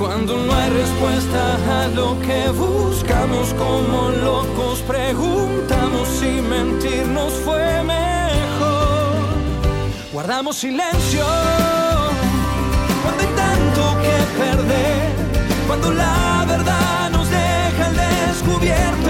cuando no hay respuesta a lo que buscamos, como locos preguntamos si mentirnos fue mejor. Guardamos silencio cuando hay tanto que perder, cuando la verdad nos deja al descubierto.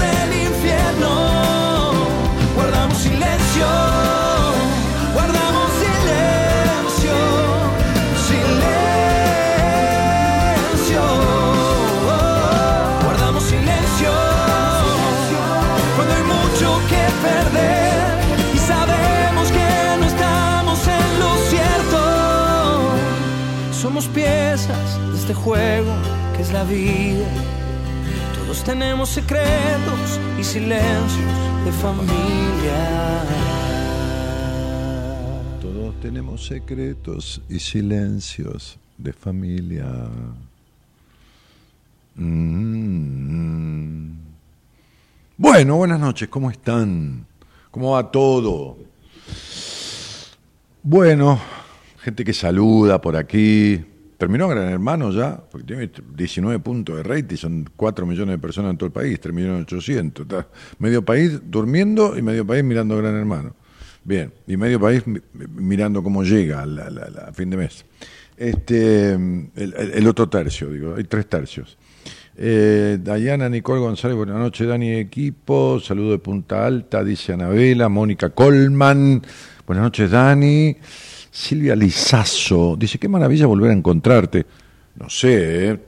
piezas de este juego que es la vida. Todos tenemos secretos y silencios de familia. Todos tenemos secretos y silencios de familia. Mm. Bueno, buenas noches, ¿cómo están? ¿Cómo va todo? Bueno, gente que saluda por aquí, Terminó Gran Hermano ya, porque tiene 19 puntos de rating, son 4 millones de personas en todo el país, 3 millones 800. Está medio país durmiendo y medio país mirando Gran Hermano. Bien, y medio país mirando cómo llega a, fin de mes. Este, el, otro tercio, digo, hay tres tercios. Eh, Dayana Nicole González, buenas noches, Dani Equipo, saludo de Punta Alta, dice Anabela, Mónica Colman, buenas noches, Dani. Silvia Lizazo dice, qué maravilla volver a encontrarte. No sé, ¿eh?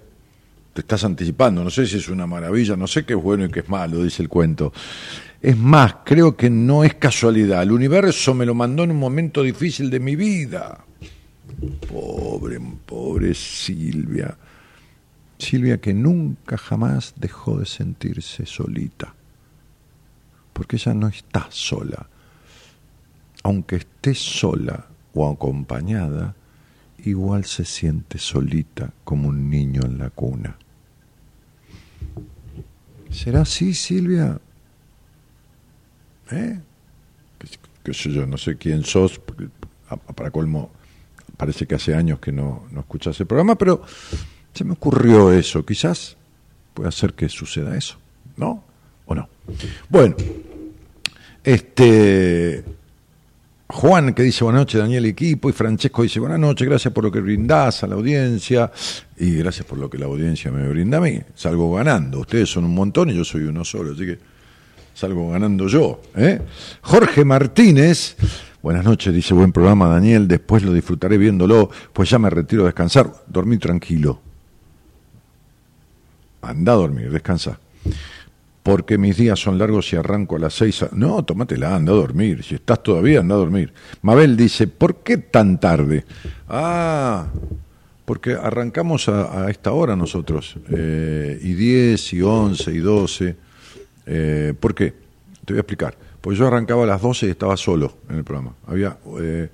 te estás anticipando, no sé si es una maravilla, no sé qué es bueno y qué es malo, dice el cuento. Es más, creo que no es casualidad. El universo me lo mandó en un momento difícil de mi vida. Pobre, pobre Silvia. Silvia que nunca jamás dejó de sentirse solita. Porque ella no está sola. Aunque esté sola o acompañada, igual se siente solita como un niño en la cuna. ¿Será así, Silvia? ¿Eh? ¿Qué, sé yo? No sé quién sos, para colmo, parece que hace años que no, no escuchas el programa, pero se me ocurrió eso. Quizás puede hacer que suceda eso, ¿no? ¿O no? Bueno, este. Juan que dice buenas noches, Daniel Equipo, y Francesco dice buenas noches, gracias por lo que brindás a la audiencia y gracias por lo que la audiencia me brinda a mí. Salgo ganando, ustedes son un montón y yo soy uno solo, así que salgo ganando yo. ¿eh? Jorge Martínez, buenas noches, dice buen programa Daniel, después lo disfrutaré viéndolo, pues ya me retiro a descansar, dormí tranquilo. Anda a dormir, descansa porque mis días son largos y arranco a las seis. No, tómatela, anda a dormir. Si estás todavía, anda a dormir. Mabel dice, ¿por qué tan tarde? Ah, porque arrancamos a, esta hora nosotros, eh, y diez, y once, y doce. Eh, ¿Por qué? Te voy a explicar. Porque yo arrancaba a las doce y estaba solo en el programa. Había... Eh,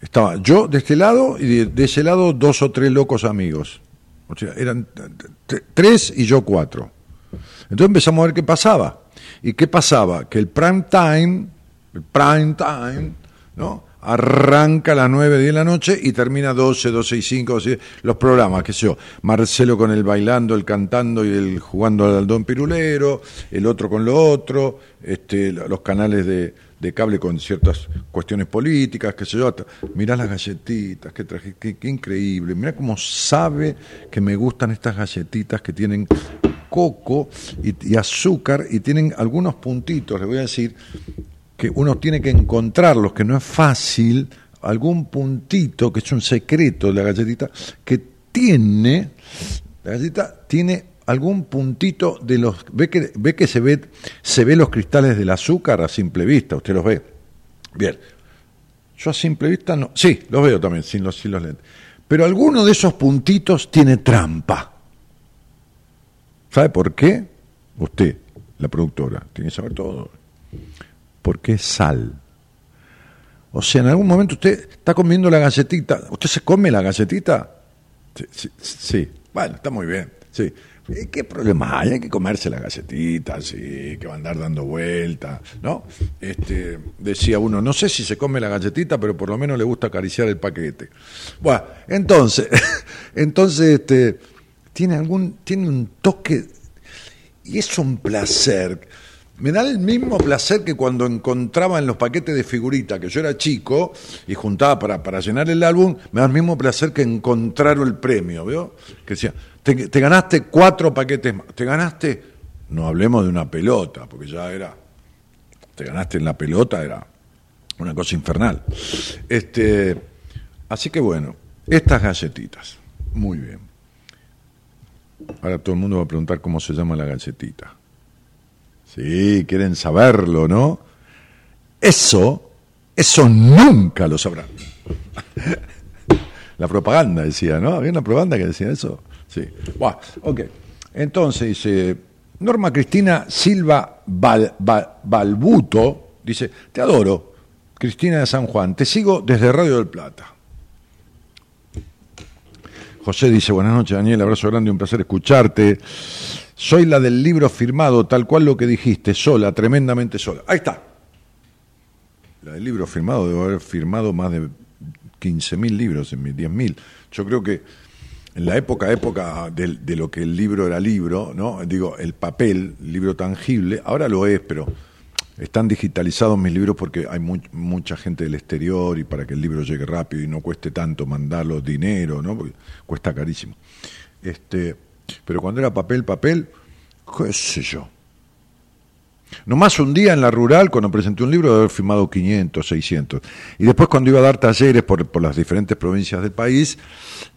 estaba yo de este lado y de, ese lado dos o tres locos amigos. O sea, eran tres y yo cuatro. Entonces empezamos a ver qué pasaba. ¿Y qué pasaba? Que el prime time, el prime time, ¿no? Arranca a las 9, 10 de la noche y termina 12, 12 y 5, los programas, qué sé yo, Marcelo con el bailando, el cantando y el jugando al don pirulero, el otro con lo otro, este, los canales de, cable con ciertas cuestiones políticas, qué sé yo. Mirá las galletitas, qué, traje, qué, qué increíble. Mirá cómo sabe que me gustan estas galletitas que tienen coco y, azúcar y tienen algunos puntitos, le voy a decir, que uno tiene que encontrarlos, que no es fácil, algún puntito, que es un secreto de la galletita, que tiene, la galletita tiene algún puntito de los ve que ve que se ve se ve los cristales del azúcar a simple vista, usted los ve. Bien. Yo a simple vista no, sí, los veo también sin los sin los lentes. Pero alguno de esos puntitos tiene trampa. ¿Sabe por qué? Usted, la productora, tiene que saber todo. Porque es sal. O sea, en algún momento usted está comiendo la galletita. ¿Usted se come la galletita? Sí, sí, Bueno, está muy bien. Sí. ¿Qué problema hay? Hay que comerse la galletita, sí, que va a andar dando vueltas, ¿no? Este, decía uno, no sé si se come la galletita, pero por lo menos le gusta acariciar el paquete. Bueno, entonces, entonces, este, tiene algún, tiene un toque y es un placer. Me da el mismo placer que cuando encontraba en los paquetes de figurita que yo era chico y juntaba para, para llenar el álbum, me da el mismo placer que encontrar el premio, ¿veo? Que decía, te, te ganaste cuatro paquetes más, te ganaste, no hablemos de una pelota, porque ya era, te ganaste en la pelota, era una cosa infernal. Este, así que bueno, estas galletitas, muy bien. Ahora todo el mundo va a preguntar cómo se llama la galletita. Sí, quieren saberlo, ¿no? Eso, eso nunca lo sabrán. la propaganda decía, ¿no? Había una propaganda que decía eso. Sí. Bueno, ok. Entonces dice, Norma Cristina Silva Balbuto, dice, te adoro, Cristina de San Juan, te sigo desde Radio del Plata. José dice, buenas noches Daniel, abrazo grande, un placer escucharte. Soy la del libro firmado, tal cual lo que dijiste, sola, tremendamente sola. Ahí está. La del libro firmado, debo haber firmado más de 15.000 libros, en 10.000. Yo creo que en la época, época de, de, lo que el libro era libro, ¿no? Digo, el papel, el libro tangible, ahora lo es, pero están digitalizados mis libros porque hay mucha gente del exterior y para que el libro llegue rápido y no cueste tanto mandarlo dinero, ¿no? Porque cuesta carísimo. Este, pero cuando era papel, papel, qué sé yo. Nomás un día en la rural, cuando presenté un libro, de haber firmado 500, 600. Y después cuando iba a dar talleres por, por las diferentes provincias del país,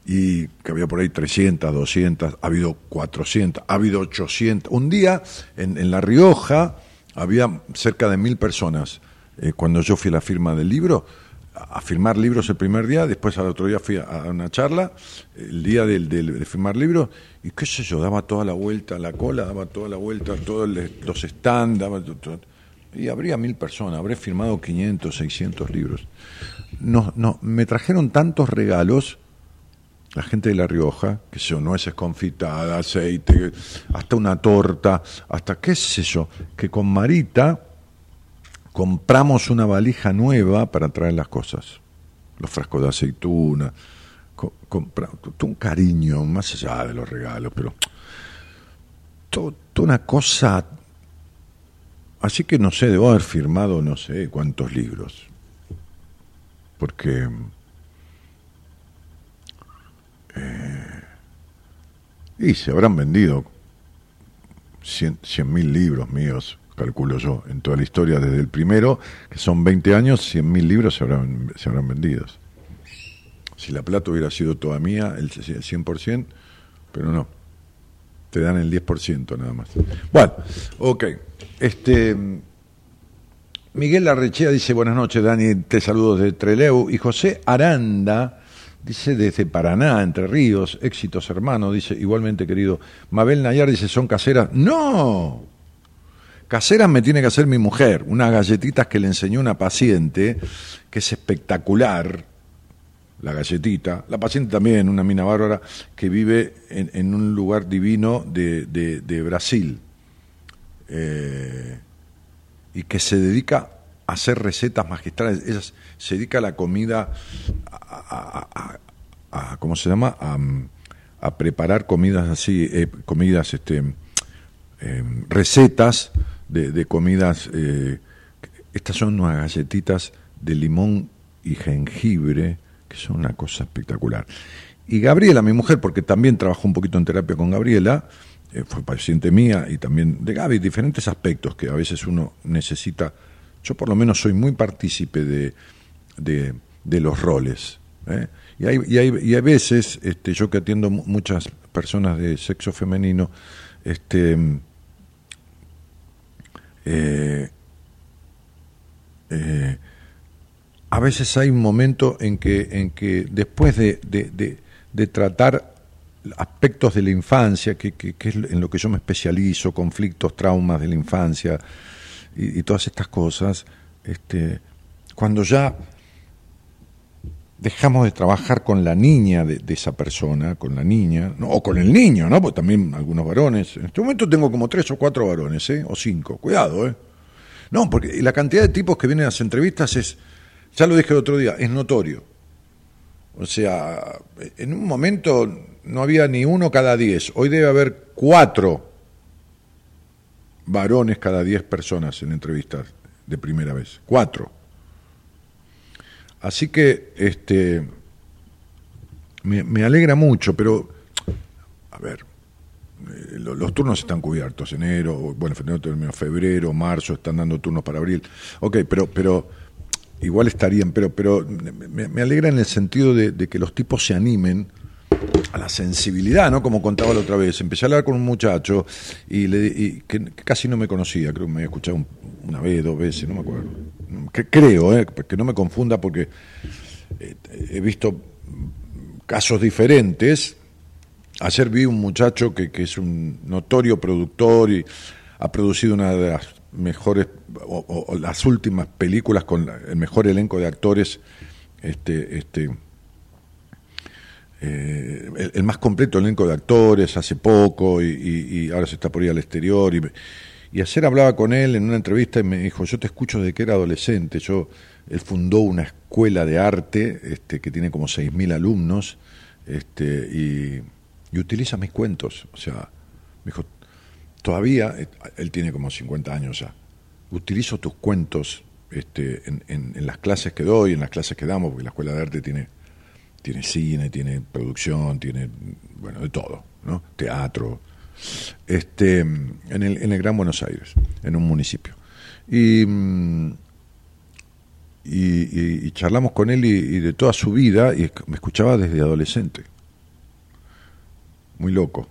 y que había por ahí 300, 200, ha habido 400, ha habido 800. Un día en, en La Rioja, había cerca de mil personas eh, cuando yo fui a la firma del libro, a, firmar libros el primer día, después al otro día fui a, una charla, el día del, de firmar libros, y qué sé yo, daba toda la vuelta a la cola, daba toda la vuelta todos los stands, daba y habría mil personas, habré firmado 500, 600 libros. No, no, me trajeron tantos regalos la gente de La Rioja, que yo, nueces confitadas, aceite, hasta una torta, hasta qué sé yo, que con Marita compramos una valija nueva para traer las cosas. Los frascos de aceituna, compramos un cariño, más allá de los regalos, pero toda una cosa. Así que no sé, debo haber firmado no sé cuántos libros. Porque eh, y se habrán vendido 100 mil libros míos, calculo yo, en toda la historia, desde el primero, que son 20 años, 100 mil libros se habrán, se habrán vendido. Si la plata hubiera sido toda mía, el 100%, pero no, te dan el 10% nada más. Bueno, ok. Este, Miguel Larrechea dice, buenas noches, Dani, te saludo desde Treleu. Y José Aranda Dice desde Paraná, Entre Ríos, éxitos hermano, dice igualmente querido. Mabel Nayar dice, ¿son caseras? No, caseras me tiene que hacer mi mujer, unas galletitas que le enseñó una paciente, que es espectacular, la galletita. La paciente también, una mina bárbara, que vive en, un lugar divino de, Brasil. Eh, y que se dedica hacer recetas magistrales. Ella se dedica a la comida, a, ¿cómo se llama? A, preparar comidas así, eh, comidas, este, em, recetas de, comidas. Eh, estas son unas galletitas de limón y jengibre, que son una cosa espectacular. Y Gabriela, mi mujer, porque también trabajó un poquito en terapia con Gabriela, eh, fue paciente mía y también de Gaby, diferentes aspectos que a veces uno necesita yo por lo menos soy muy partícipe de, de, los roles. ¿eh? Y, hay, y, hay, y hay veces, este, yo que atiendo muchas personas de sexo femenino, este, eh, eh, a veces hay un momento en que, en que después de, de, tratar aspectos de la infancia, que, que, es en lo que yo me especializo, conflictos, traumas de la infancia, y, todas estas cosas, este, cuando ya dejamos de trabajar con la niña de, esa persona, con la niña, o con el niño, ¿no? Porque también algunos varones. En este momento tengo como tres o cuatro varones, ¿eh? O cinco. Cuidado, ¿eh? No, porque la cantidad de tipos que vienen a las entrevistas es, ya lo dije el otro día, es notorio. O sea, en un momento no había ni uno cada diez, hoy debe haber cuatro varones cada diez personas en entrevistas de primera vez. Cuatro. Así que este me, alegra mucho, pero a ver, eh, los, turnos están cubiertos, enero, bueno, febrero, marzo, están dando turnos para abril. Ok, pero, pero igual estarían, pero, pero me, alegra en el sentido de que los tipos se animen a la sensibilidad, ¿no? Como contaba la otra vez. Empecé a hablar con un muchacho y, le, que, casi no me conocía, creo que me había escuchado una vez, dos veces, no me acuerdo. Creo, ¿eh? que no me confunda porque eh, he visto casos diferentes. Ayer vi un muchacho que, que es un notorio productor y ha producido una de las mejores o, las últimas películas con el mejor elenco de actores este, este, eh, el, más completo elenco de actores hace poco y, ahora se está por ir al exterior. Y, y, ayer hablaba con él en una entrevista y me dijo, yo te escucho desde que era adolescente. Yo, él fundó una escuela de arte este, que tiene como 6.000 alumnos este, y, utiliza mis cuentos. O sea, me dijo, todavía, eh, él tiene como 50 años ya, utilizo tus cuentos este, en, en las clases que doy, en las clases que damos, porque la escuela de arte tiene tiene cine, tiene producción, tiene, bueno, de todo, ¿no? Teatro, este, en el, en el Gran Buenos Aires, en un municipio. Y, y, charlamos con él y, de toda su vida, y me escuchaba desde adolescente. Muy loco.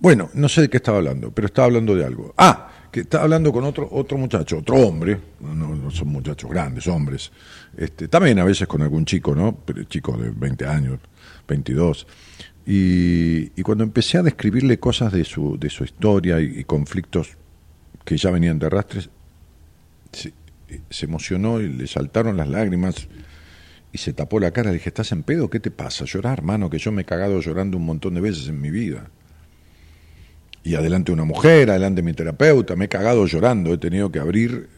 Bueno, no sé de qué estaba hablando, pero estaba hablando de algo. Ah, que estaba hablando con otro, otro muchacho, otro hombre, no, son muchachos grandes, hombres, este, también a veces con algún chico, ¿no? Chico de 20 años, 22. Y, y cuando empecé a describirle cosas de su, de su historia y, conflictos que ya venían de arrastres, se, se emocionó y le saltaron las lágrimas y se tapó la cara. Le dije, ¿estás en pedo? ¿Qué te pasa? Llorar, hermano, que yo me he cagado llorando un montón de veces en mi vida. Y adelante una mujer, adelante mi terapeuta, me he cagado llorando. He tenido que abrir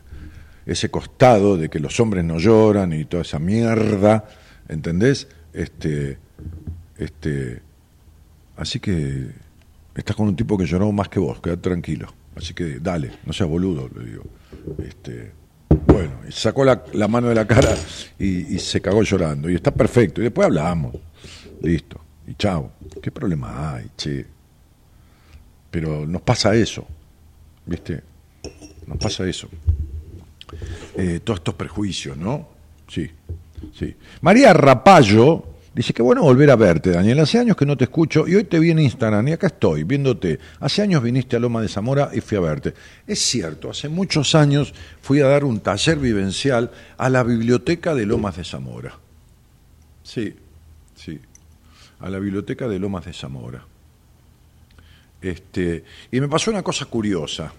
ese costado de que los hombres no lloran y toda esa mierda, ¿entendés? Este, este, así que estás con un tipo que lloró más que vos, quédate tranquilo. Así que dale, no seas boludo, le digo. Este, bueno, y sacó la, mano de la cara y, se cagó llorando. Y está perfecto. Y después hablamos. Listo. Y chao. ¿Qué problema hay, che? Pero nos pasa eso. ¿Viste? Nos pasa eso. Eh, todos estos prejuicios, ¿no? Sí. Sí. María Rapallo Dice que bueno volver a verte, Daniel. Hace años que no te escucho y hoy te vi en Instagram y acá estoy viéndote. Hace años viniste a Loma de Zamora y fui a verte. Es cierto, hace muchos años fui a dar un taller vivencial a la biblioteca de Lomas de Zamora. Sí, sí, a la biblioteca de Lomas de Zamora. Este, y me pasó una cosa curiosa.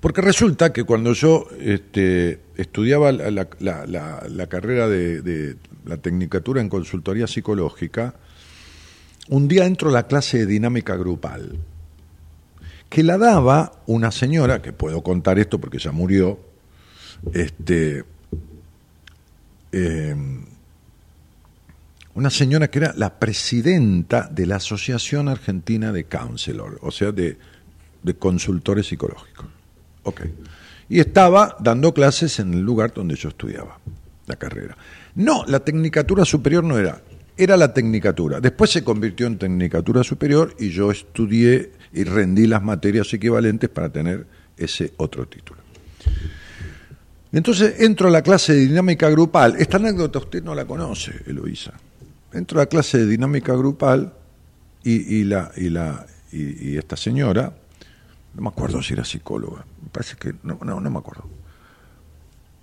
Porque resulta que cuando yo este, estudiaba la, carrera de, la tecnicatura en consultoría psicológica, un día entro a la clase de dinámica grupal, que la daba una señora, que puedo contar esto porque ya murió, este, em, una señora que era la presidenta de la Asociación Argentina de Counselor, o sea, de consultores psicológicos. Ok. Y estaba dando clases en el lugar donde yo estudiaba la carrera. No, la tecnicatura superior no era, era la tecnicatura. Después se convirtió en tecnicatura superior y yo estudié y rendí las materias equivalentes para tener ese otro título. Entonces entro a la clase de dinámica grupal. Esta anécdota usted no la conoce, Eloisa. Entro a la clase de dinámica grupal y, la, y, la, y esta señora no me acuerdo si era psicóloga, me parece que, no, no, no me acuerdo.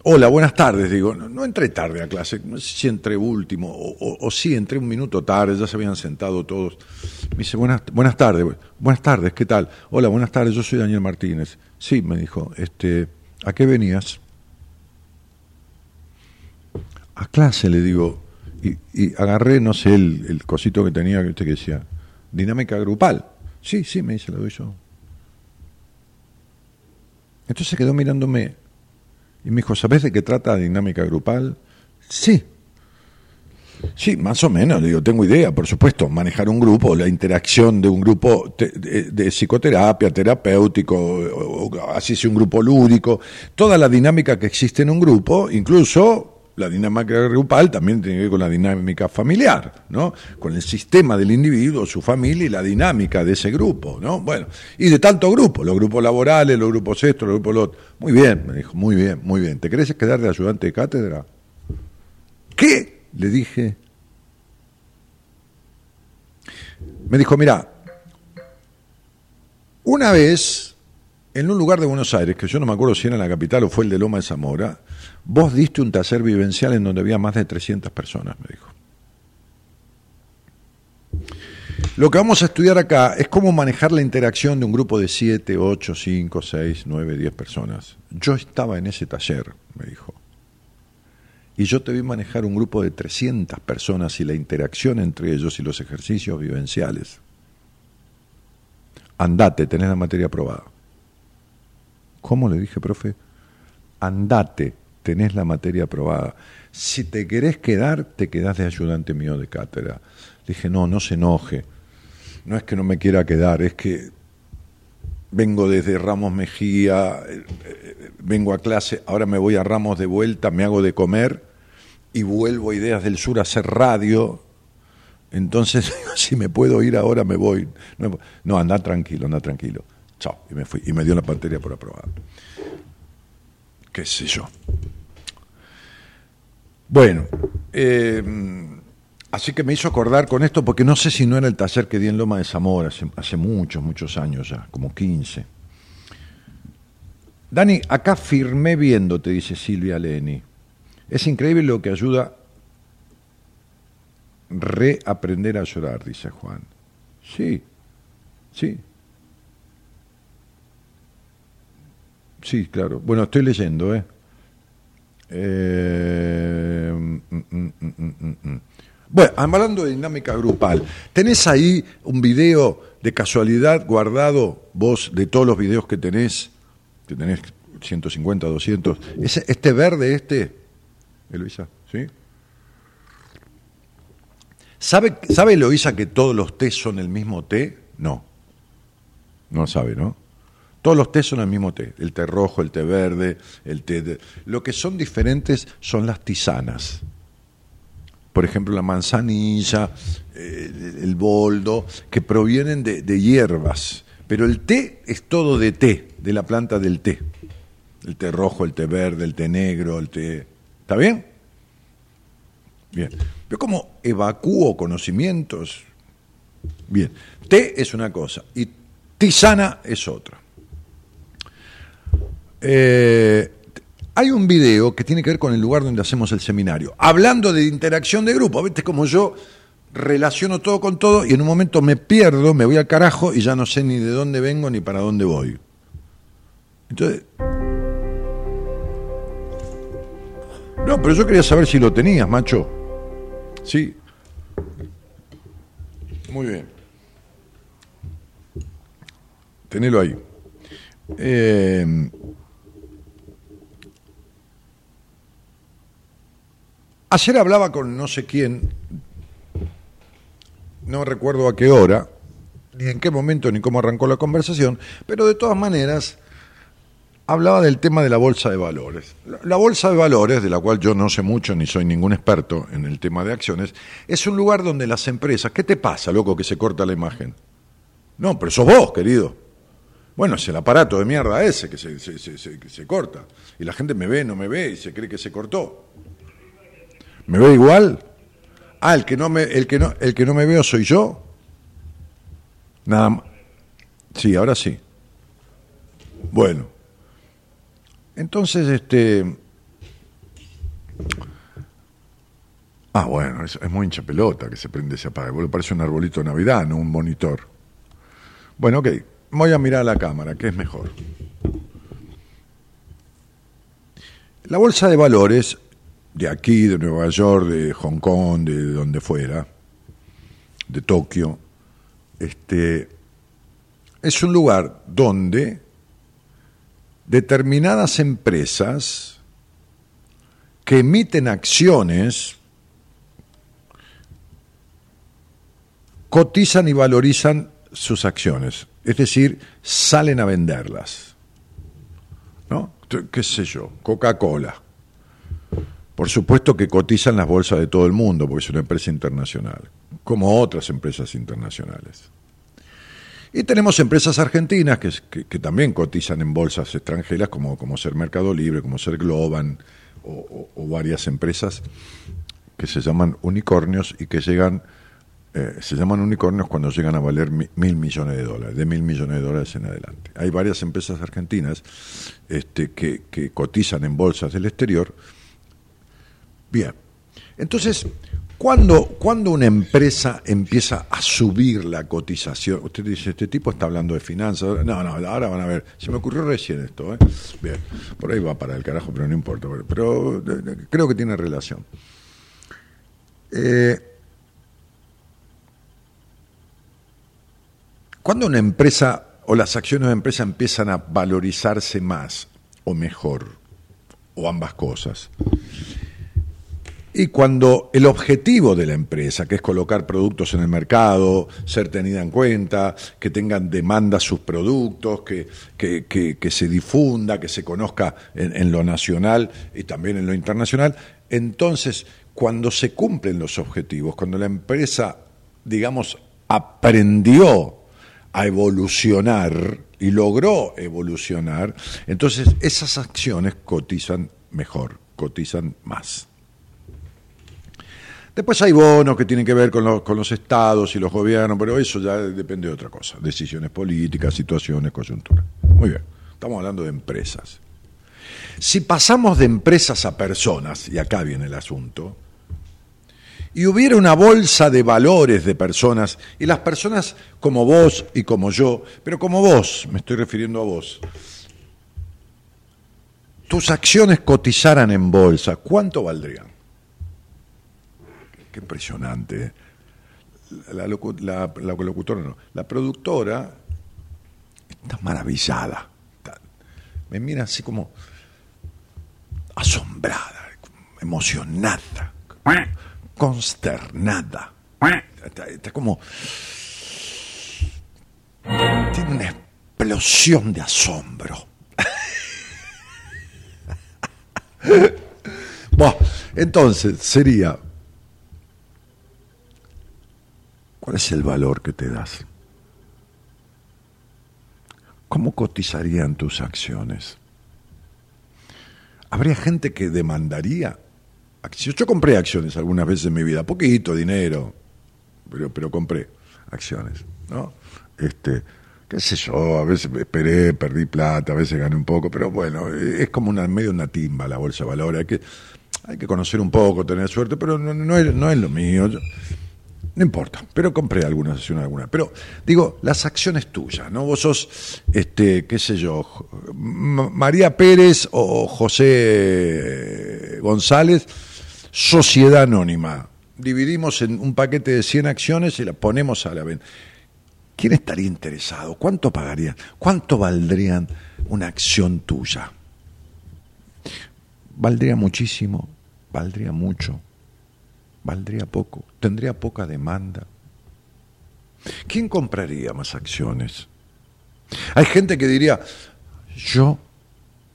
Hola, buenas tardes, digo, no, entré tarde a clase, no sé si entré último, o, o, sí, entré un minuto tarde, ya se habían sentado todos. Me dice, buenas, buenas tardes, buenas tardes, ¿qué tal? Hola, buenas tardes, yo soy Daniel Martínez. Sí, me dijo, este, ¿a qué venías? A clase, le digo, y, y agarré, no sé, el, cosito que tenía, que usted que decía, dinámica grupal. Sí, sí, me dice, lo doy yo. Entonces quedó mirándome y me dijo, ¿sabes de qué trata dinámica grupal? Sí. Sí, más o menos, digo, tengo idea, por supuesto, manejar un grupo, la interacción de un grupo de, psicoterapia, terapéutico, así sea un grupo lúdico, toda la dinámica que existe en un grupo, incluso la dinámica grupal también tiene que ver con la dinámica familiar, ¿no? Con el sistema del individuo, su familia y la dinámica de ese grupo, ¿no? Bueno, y de tanto grupo, los grupos laborales, los grupos estos, los grupos los Muy bien, me dijo, muy bien, muy bien. ¿Te querés quedar de ayudante de cátedra? ¿Qué? Le dije. Me dijo, mira, una vez en un lugar de Buenos Aires, que yo no me acuerdo si era en la capital o fue el de Loma de Zamora, Vos diste un taller vivencial en donde había más de 300 personas, me dijo. Lo que vamos a estudiar acá es cómo manejar la interacción de un grupo de 7, 8, 5, 6, 9, 10 personas. Yo estaba en ese taller, me dijo. Y yo te vi manejar un grupo de 300 personas y la interacción entre ellos y los ejercicios vivenciales. Andate, tenés la materia aprobada. ¿Cómo le dije, profe? Andate, tenés la materia aprobada. Si te querés quedar, te quedás de ayudante mío de cátedra. Dije, no, no se enoje. No es que no me quiera quedar, es que vengo desde Ramos Mejía, eh, eh, vengo a clase, ahora me voy a Ramos de vuelta, me hago de comer y vuelvo a Ideas del Sur a hacer radio. Entonces, si me puedo ir ahora, me voy. No, anda tranquilo, anda tranquilo. Chao. Y me fui. Y me dio la materia por aprobada qué sé yo. Bueno, eh, así que me hizo acordar con esto, porque no sé si no era el taller que di en Loma de Zamora, hace, muchos, muchos años ya, como 15. Dani, acá firmé viendo, te dice Silvia Leni. Es increíble lo que ayuda reaprender a llorar, dice Juan. Sí, sí. Sí, claro. Bueno, estoy leyendo, ¿eh? eh mm, mm, mm, bueno, hablando de dinámica grupal, ¿tenés ahí un video de casualidad guardado vos de todos los videos que tenés? Que tenés 150, 200. este verde, este, Eloisa, ¿sí? ¿Sabe, ¿Sabe Eloisa que todos los té son el mismo té? No. No sabe, ¿no? Todos los té son el mismo té, el té rojo, el té verde, el té... Lo que son diferentes son las tisanas. Por ejemplo, la manzanilla, el, boldo, que provienen de, de hierbas. Pero el té es todo de té, de la planta del té. El té rojo, el té verde, el té negro, el té... ¿Está bien? Bien. Pero como evacúo conocimientos. Bien. Té es una cosa y tisana es otra. Eh, hay un video que tiene que ver con el lugar donde hacemos el seminario. Hablando de interacción de grupo, ¿viste? Como yo relaciono todo con todo y en un momento me pierdo, me voy al carajo y ya no sé ni de dónde vengo ni para dónde voy. Entonces. No, pero yo quería saber si lo tenías, macho. Sí. Muy bien. Tenelo ahí. Eh, Ayer hablaba con no sé quién, no recuerdo a qué hora, ni en qué momento, ni cómo arrancó la conversación, pero de todas maneras hablaba del tema de la bolsa de valores. La bolsa de valores, de la cual yo no sé mucho ni soy ningún experto en el tema de acciones, es un lugar donde las empresas, ¿qué te pasa, loco, que se corta la imagen? No, pero sos vos, querido. Bueno, es el aparato de mierda ese que se, se corta. Y la gente me ve, no me ve y se cree que se cortó. ¿Me veo igual? Ah, el que no me, el que no, el que no me veo soy yo. Nada más. Sí, ahora sí. Bueno. Entonces, este. Ah, bueno, es, muy hincha pelota que se prende y se apaga. parece un arbolito de Navidad, no un monitor. Bueno, ok. Voy a mirar a la cámara, ¿qué es mejor? La bolsa de valores de aquí, de Nueva York, de Hong Kong, de donde fuera, de Tokio, este, es un lugar donde determinadas empresas que emiten acciones cotizan y valorizan sus acciones, es decir, salen a venderlas. ¿No? ¿Qué sé yo? Coca-Cola por supuesto que cotizan las bolsas de todo el mundo, porque es una empresa internacional, como otras empresas internacionales. Y tenemos empresas argentinas que, también cotizan en bolsas extranjeras, como, como ser Mercado Libre, como ser Globan, o, varias empresas que se llaman unicornios y que llegan, eh, se llaman unicornios cuando llegan a valer mil millones de dólares, de mil millones de dólares en adelante. Hay varias empresas argentinas este, que, que cotizan en bolsas del exterior Bien. Entonces, ¿cuándo, cuando una empresa empieza a subir la cotización? Usted dice, este tipo está hablando de finanzas. No, no, ahora van a ver. Se me ocurrió recién esto. ¿eh? Bien, por ahí va para el carajo, pero no importa. Pero, creo que tiene relación. Eh, cuando una empresa o las acciones de empresa empiezan a valorizarse más o mejor, o ambas cosas, y cuando el objetivo de la empresa, que es colocar productos en el mercado, ser tenida en cuenta, que tengan demanda sus productos, que, que, se difunda, que se conozca en, en, lo nacional y también en lo internacional, entonces cuando se cumplen los objetivos, cuando la empresa, digamos, aprendió a evolucionar y logró evolucionar, entonces esas acciones cotizan mejor, cotizan más. Después hay bonos que tienen que ver con los, con los estados y los gobiernos, pero eso ya depende de otra cosa, decisiones políticas, situaciones, coyunturas. Muy bien, Estamos hablando de empresas. Si pasamos de empresas a personas, y acá viene el asunto, y hubiera una bolsa de valores de personas, y las personas como vos y como yo, pero como vos, me estoy refiriendo a vos, tus acciones cotizaran en bolsa, ¿cuánto valdrían? Qué impresionante. La, locutora no, la productora está maravillada. me mira así como asombrada, emocionada, consternada. está como... Tiene una explosión de asombro bueno, entonces sería, ¿cuál es el valor que te das? ¿Cómo cotizarían tus acciones? Habría gente que demandaría acciones. Yo compré acciones algunas veces en mi vida, poquito dinero, pero, pero compré acciones, ¿no? Este, qué sé yo, a veces esperé, perdí plata, a veces gané un poco, pero bueno, es como una medio una timba la bolsa de valores, hay que, hay que conocer un poco, tener suerte, pero no, es, no es lo mío. No importa, pero compré algunas acciones, algunas. Pero digo, las acciones tuyas, ¿no? Vos sos, este, qué sé yo, María Pérez o José González, sociedad anónima. Dividimos en un paquete de 100 acciones y las ponemos a la venta. ¿Quién estaría interesado? ¿Cuánto pagarían? ¿Cuánto valdrían una acción tuya? ¿Valdría muchísimo? ¿Valdría mucho? ¿Valdría poco? ¿Tendría poca demanda? ¿Quién compraría más acciones? Hay gente que diría, yo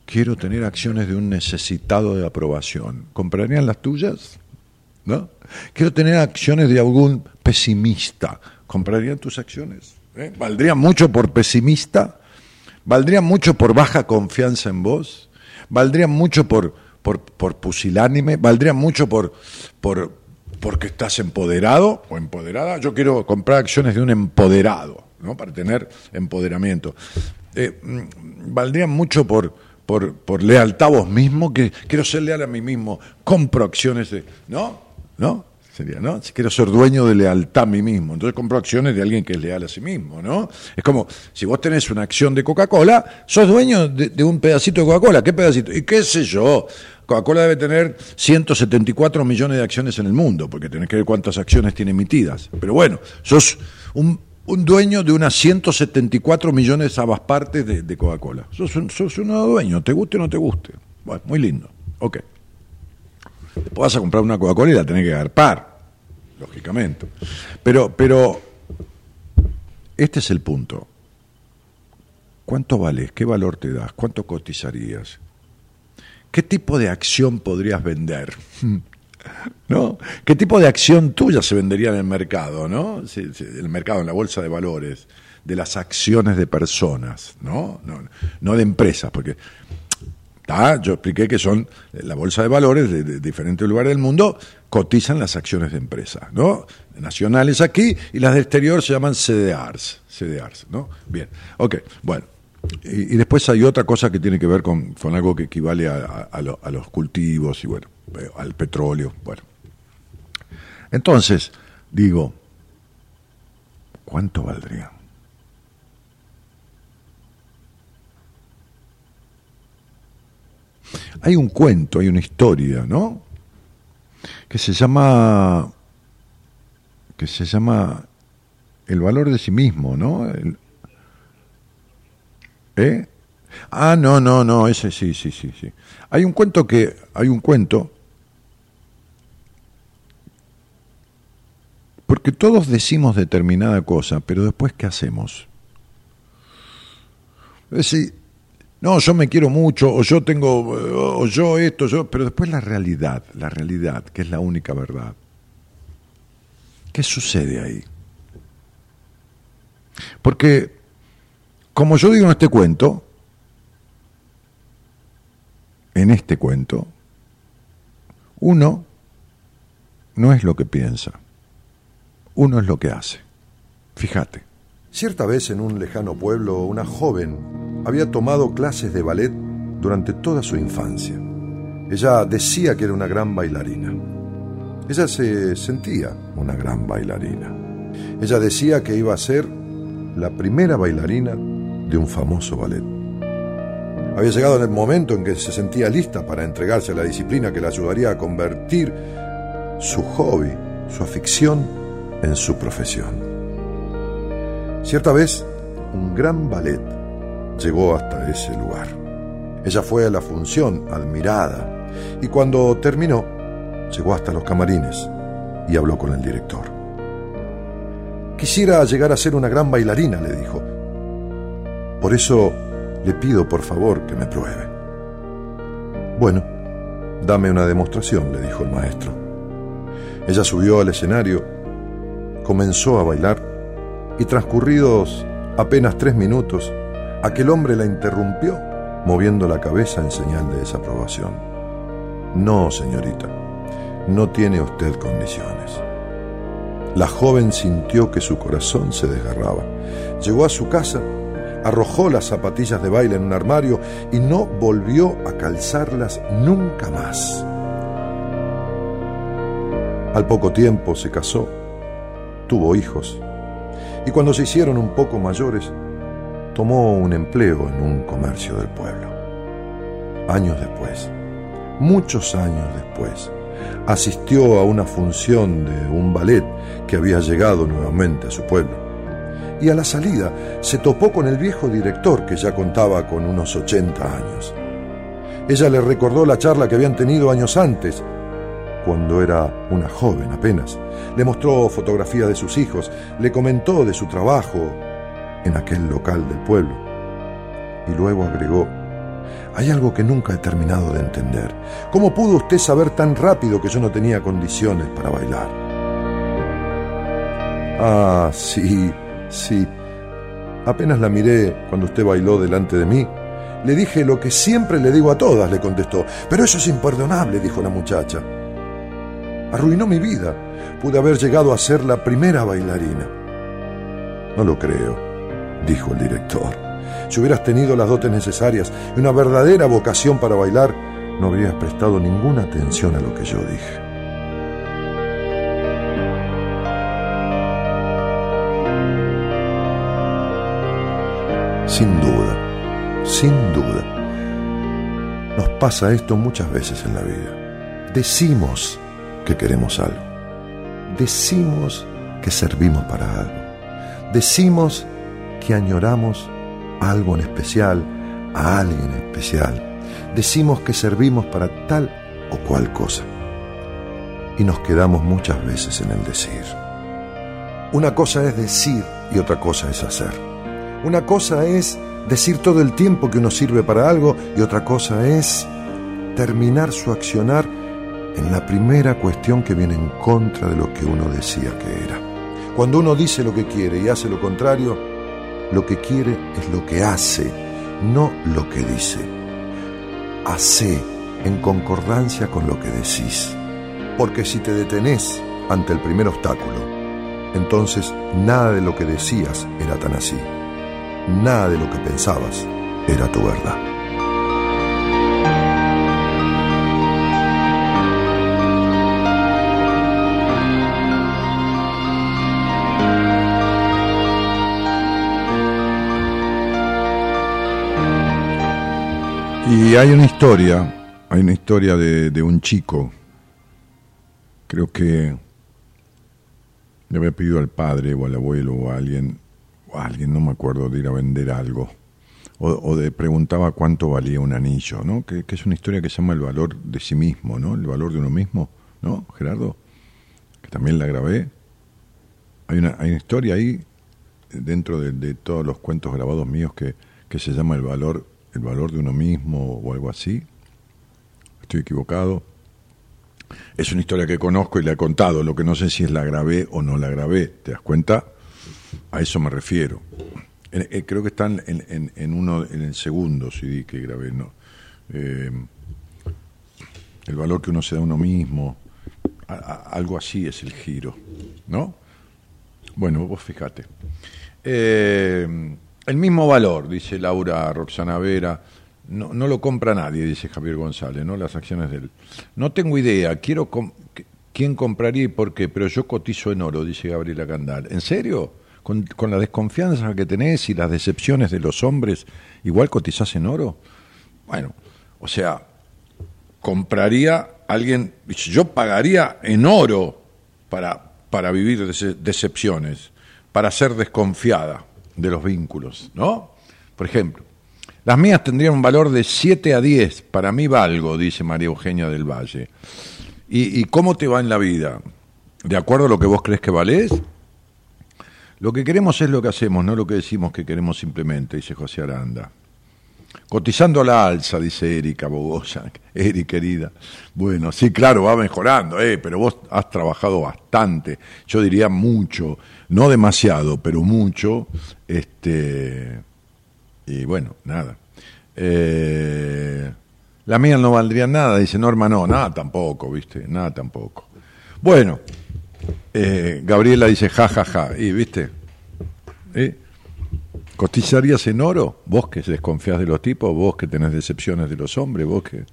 quiero tener acciones de un necesitado de aprobación. ¿Comprarían las tuyas? ¿No? Quiero tener acciones de algún pesimista. ¿Comprarían tus acciones? ¿Eh? ¿Valdría mucho por pesimista? ¿Valdría mucho por baja confianza en vos? ¿Valdría mucho por, por, por pusilánime? ¿Valdría mucho por, por, porque estás empoderado o empoderada? Yo quiero comprar acciones de un empoderado, ¿no? Para tener empoderamiento. Eh, mm, ¿Valdría mucho por, por, por lealtad a vos mismo? Que quiero ser leal a mí mismo, compro acciones de... ¿No? ¿No? sería, ¿no? Si quiero ser dueño de lealtad a mí mismo, entonces compro acciones de alguien que es leal a sí mismo, ¿no? Es como, si vos tenés una acción de Coca-Cola, sos dueño de, un pedacito de Coca-Cola, ¿qué pedacito? Y qué sé yo, Coca-Cola debe tener 174 millones de acciones en el mundo, porque tenés que ver cuántas acciones tiene emitidas. Pero bueno, sos un, dueño de unas 174 millones de ambas partes de, Coca-Cola. Sos, sos un dueño, te guste o no te guste. Bueno, muy lindo. Ok. Después vas a comprar una Coca-Cola y la tenés que agarpar, lógicamente. Pero, pero este es el punto. ¿Cuánto vales? ¿Qué valor te das? ¿Cuánto cotizarías? ¿Qué tipo de acción podrías vender? ¿No? ¿Qué tipo de acción tuya se vendería en el mercado, ¿no? el mercado, en la bolsa de valores, de las acciones de personas, ¿no? No, no de empresas, porque yo expliqué que son la bolsa de valores de, diferentes lugares del mundo, cotizan las acciones de empresas, ¿no? Nacionales aquí y las de exterior se llaman CDRs, CDRs, ¿no? Bien, ok, bueno. Y, después hay otra cosa que tiene que ver con, con algo que equivale a, los cultivos y, bueno, eh, al petróleo, bueno. Entonces, digo, ¿cuánto valdría? Hay un cuento, hay una historia, ¿no? Que se llama que se llama el valor de sí mismo, ¿no? ¿Eh? Ah, no, no, no, ese sí, sí, sí, sí. Hay un cuento que hay un cuento porque todos decimos determinada cosa, pero después ¿qué hacemos? Es decir, no, yo me quiero mucho, o yo tengo, o yo esto, yo, pero después la realidad, la realidad, que es la única verdad. ¿Qué sucede ahí? Porque, como yo digo en este cuento, en este cuento, uno no es lo que piensa, uno es lo que hace. Fíjate. Cierta vez en un lejano pueblo, una joven había tomado clases de ballet durante toda su infancia. Ella decía que era una gran bailarina. Ella se sentía una gran bailarina. Ella decía que iba a ser la primera bailarina de un famoso ballet. Había llegado en el momento en que se sentía lista para entregarse a la disciplina que la ayudaría a convertir su hobby, su afición, en su profesión. Cierta vez, un gran ballet llegó hasta ese lugar. Ella fue a la función, admirada, y cuando terminó, llegó hasta los camarines y habló con el director. Quisiera llegar a ser una gran bailarina, le dijo. Por eso le pido por favor que me pruebe. Bueno, dame una demostración, le dijo el maestro. Ella subió al escenario, comenzó a bailar y transcurridos apenas tres minutos, aquel hombre la interrumpió moviendo la cabeza en señal de desaprobación. No, señorita, no tiene usted condiciones. La joven sintió que su corazón se desgarraba. Llegó a su casa arrojó las zapatillas de baile en un armario y no volvió a calzarlas nunca más. Al poco tiempo se casó, tuvo hijos y cuando se hicieron un poco mayores, tomó un empleo en un comercio del pueblo. Años después, muchos años después, asistió a una función de un ballet que había llegado nuevamente a su pueblo y a la salida se topó con el viejo director que ya contaba con unos 80 años. Ella le recordó la charla que habían tenido años antes, cuando era una joven apenas. Le mostró fotografías de sus hijos, le comentó de su trabajo en aquel local del pueblo. Y luego agregó, hay algo que nunca he terminado de entender. ¿Cómo pudo usted saber tan rápido que yo no tenía condiciones para bailar? Ah, sí, Sí. Apenas la miré cuando usted bailó delante de mí. Le dije lo que siempre le digo a todas, le contestó. Pero eso es imperdonable, dijo la muchacha. Arruinó mi vida. Pude haber llegado a ser la primera bailarina. No lo creo, dijo el director. Si hubieras tenido las dotes necesarias y una verdadera vocación para bailar, no habrías prestado ninguna atención a lo que yo dije. Sin duda, sin duda. Nos pasa esto muchas veces en la vida. Decimos que queremos algo. Decimos que servimos para algo. Decimos que añoramos algo en especial, a alguien especial. Decimos que servimos para tal o cual cosa. Y nos quedamos muchas veces en el decir. Una cosa es decir y otra cosa es hacer. Una cosa es decir todo el tiempo que uno sirve para algo y otra cosa es terminar su accionar en la primera cuestión que viene en contra de lo que uno decía que era. Cuando uno dice lo que quiere y hace lo contrario, lo que quiere es lo que hace, no lo que dice. Hace en concordancia con lo que decís. Porque si te detenés ante el primer obstáculo, entonces nada de lo que decías era tan así nada de lo que pensabas era tu verdad. Y hay una historia, hay una historia de, un chico, creo que le había pedido al padre o al abuelo o a alguien alguien, no me acuerdo, de ir a vender algo. O, de preguntaba cuánto valía un anillo, ¿no? Que, es una historia que se llama el valor de sí mismo, ¿no? El valor de uno mismo, ¿no, Gerardo? Que también la grabé. Hay una, hay una historia ahí, dentro de, todos los cuentos grabados míos, que, que se llama el valor, el valor de uno mismo o algo así. Estoy equivocado. Es una historia que conozco y la he contado, lo que no sé si es la grabé o no la grabé, ¿te das cuenta? A eso me refiero. Eh, creo que están en, en, uno, en el segundo CD que grabé, ¿no? Eh, el valor que uno se da a uno mismo, algo así es el giro, ¿no? Bueno, vos fíjate. Eh, el mismo valor, dice Laura Roxana Vera. No, no lo compra nadie, dice Javier González, ¿no? Las acciones de él. No tengo idea, quiero quién compraría y por qué, pero yo cotizo en oro, dice Gabriela Candal. ¿En serio? Con, la desconfianza que tenés y las decepciones de los hombres, igual cotizás en oro. Bueno, o sea, compraría alguien, yo pagaría en oro para, para vivir decepciones, para ser desconfiada de los vínculos, ¿no? Por ejemplo, las mías tendrían un valor de 7 a 10, para mí valgo, dice María Eugenia del Valle. ¿Y, ¿Y cómo te va en la vida? ¿De acuerdo a lo que vos crees que valés? Lo que queremos es lo que hacemos, no lo que decimos que queremos simplemente, dice José Aranda. Cotizando a la alza, dice Erika Bogosa. Eri, querida. Bueno, sí, claro, va mejorando, eh, pero vos has trabajado bastante, yo diría mucho, no demasiado, pero mucho. Este, y bueno, nada. Eh, la mía no valdría nada, dice Norma, no, nada tampoco, ¿viste? Nada tampoco. Bueno, eh, Gabriela dice, ja, ja, ja, y ¿viste? ¿Eh? ¿Cotizarías en oro? Vos que desconfías de los tipos, vos que tenés decepciones de los hombres, vos que...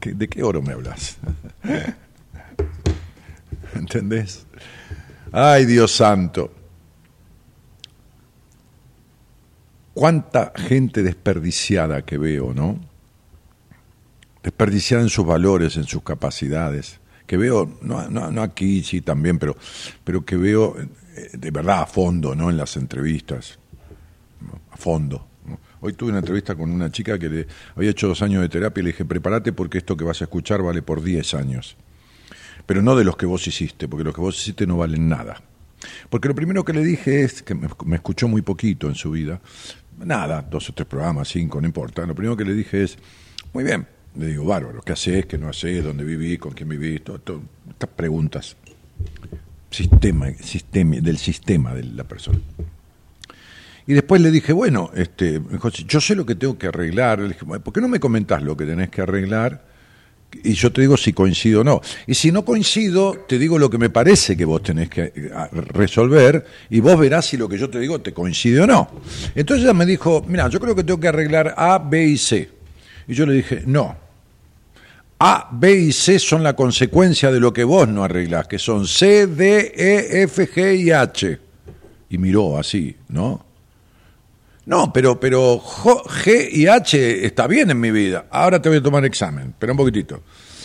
¿De qué oro me hablas? ¿Entendés? Ay, Dios santo. Cuánta gente desperdiciada que veo, ¿no? Desperdiciada en sus valores, en sus capacidades. Que veo, no, no, aquí, sí, también, pero, pero que veo eh, de verdad a fondo, ¿no? En las entrevistas a fondo. Hoy tuve una entrevista con una chica que le, había hecho dos años de terapia y le dije, prepárate porque esto que vas a escuchar vale por diez años. Pero no de los que vos hiciste, porque los que vos hiciste no valen nada. Porque lo primero que le dije es, que me escuchó muy poquito en su vida, nada, dos o tres programas, cinco, no importa. Lo primero que le dije es, muy bien, le digo, bárbaro, ¿qué haces? ¿Qué no haces? ¿Dónde vivís? ¿Con quién vivís? Todo, estas preguntas sistema, sistema, del sistema de la persona. Y después le dije, bueno, este, yo sé lo que tengo que arreglar. Le dije, ¿por qué no me comentás lo que tenés que arreglar? Y yo te digo si coincido o no. Y si no coincido, te digo lo que me parece que vos tenés que resolver y vos verás si lo que yo te digo te coincide o no. Entonces ella me dijo, mira, yo creo que tengo que arreglar A, B y C. Y yo le dije, no. A, B y C son la consecuencia de lo que vos no arreglás, que son C, D, E, F, G y H. Y miró así, ¿no? No, pero, pero G y H está bien en mi vida. Ahora te voy a tomar examen, pero un poquitito.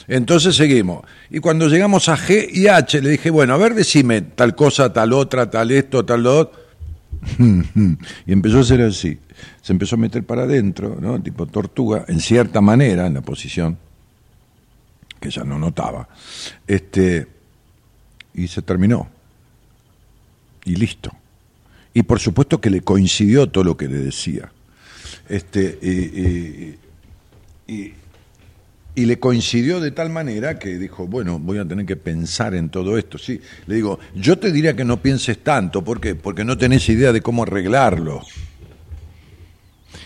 Entonces seguimos. Y cuando llegamos a G y H, le dije, bueno, a ver, decime tal cosa, tal otra, tal esto, tal lo otro. y empezó a ser así. Se empezó a meter para adentro. Tipo tortuga, en cierta manera, en la posición, que ya no notaba. Este, y se terminó. Y listo y por supuesto que le coincidió todo lo que le decía. Este, y, le coincidió de tal manera que dijo, bueno, voy a tener que pensar en todo esto. Sí, le digo, yo te diría que no pienses tanto, ¿por qué? Porque no tenés idea de cómo arreglarlo.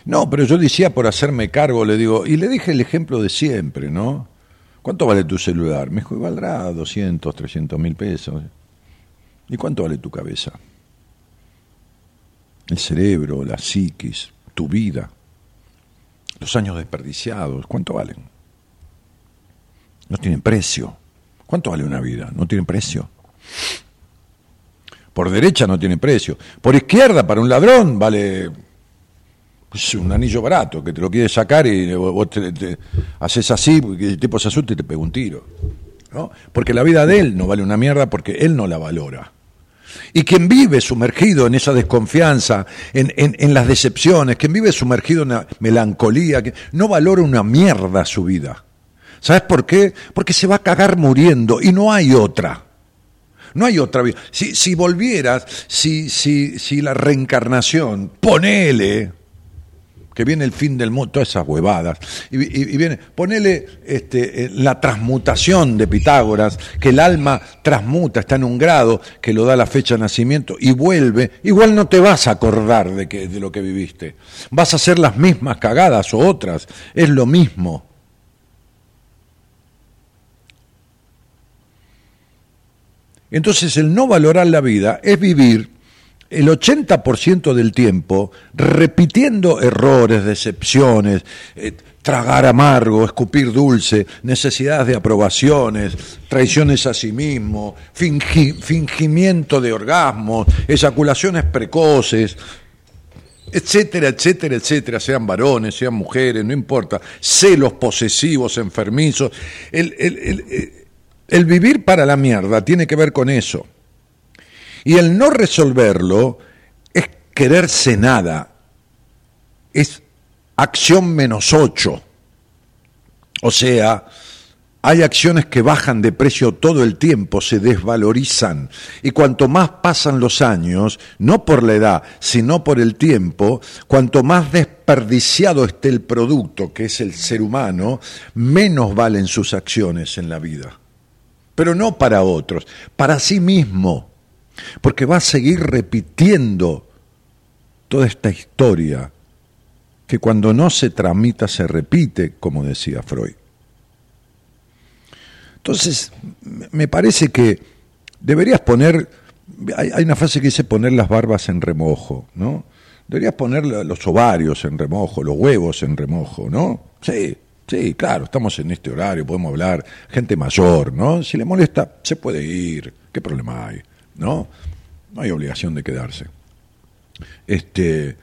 No, pero yo decía por hacerme cargo, le digo, y le dije el ejemplo de siempre, ¿no? ¿Cuánto vale tu celular? Me dijo, valdrá 200, 300 mil pesos. ¿Y cuánto vale tu cabeza? el cerebro, la psiquis, tu vida, los años desperdiciados, ¿cuánto valen? No tienen precio. ¿Cuánto vale una vida? No tiene precio. Por derecha no tiene precio. Por izquierda, para un ladrón, vale pues, un anillo barato, que te lo quieres sacar y vos te, haces así, porque el tipo se asusta y te pega un tiro. ¿no? Porque la vida de él no vale una mierda porque él no la valora. Y quien vive sumergido en esa desconfianza, en, las decepciones, quien vive sumergido en la melancolía, que no valora una mierda su vida. ¿Sabes por qué? Porque se va a cagar muriendo y no hay otra. No hay otra vida. Si, si volvieras, si, si, si la reencarnación, ponele, que viene el fin del mundo, todas esas huevadas. Y, viene, ponele este, eh, la transmutación de Pitágoras, que el alma transmuta, está en un grado que lo da la fecha de nacimiento y vuelve, igual no te vas a acordar de, de lo que viviste. Vas a hacer las mismas cagadas o otras, es lo mismo. Entonces el no valorar la vida es vivir el 80% del tiempo repitiendo errores, decepciones, eh, tragar amargo, escupir dulce, necesidades de aprobaciones, traiciones a sí mismo, fingimiento de orgasmos, eyaculaciones precoces, etcétera, etcétera, etcétera, sean varones, sean mujeres, no importa, celos posesivos, enfermizos. El, el, vivir para la mierda tiene que ver con eso. Y el no resolverlo es quererse nada, es acción menos ocho. O sea, hay acciones que bajan de precio todo el tiempo, se desvalorizan. Y cuanto más pasan los años, no por la edad, sino por el tiempo, cuanto más desperdiciado esté el producto, que es el ser humano, menos valen sus acciones en la vida. Pero no para otros, para sí mismo. Porque va a seguir repitiendo toda esta historia que cuando no se tramita se repite, como decía Freud. Entonces, me parece que deberías poner, hay, una frase que dice poner las barbas en remojo, ¿no? Deberías poner los ovarios en remojo, los huevos en remojo, ¿no? Sí, sí, claro, estamos en este horario, podemos hablar, gente mayor, ¿no? Si le molesta, se puede ir, ¿qué problema hay? ¿No? No hay obligación de quedarse. Este,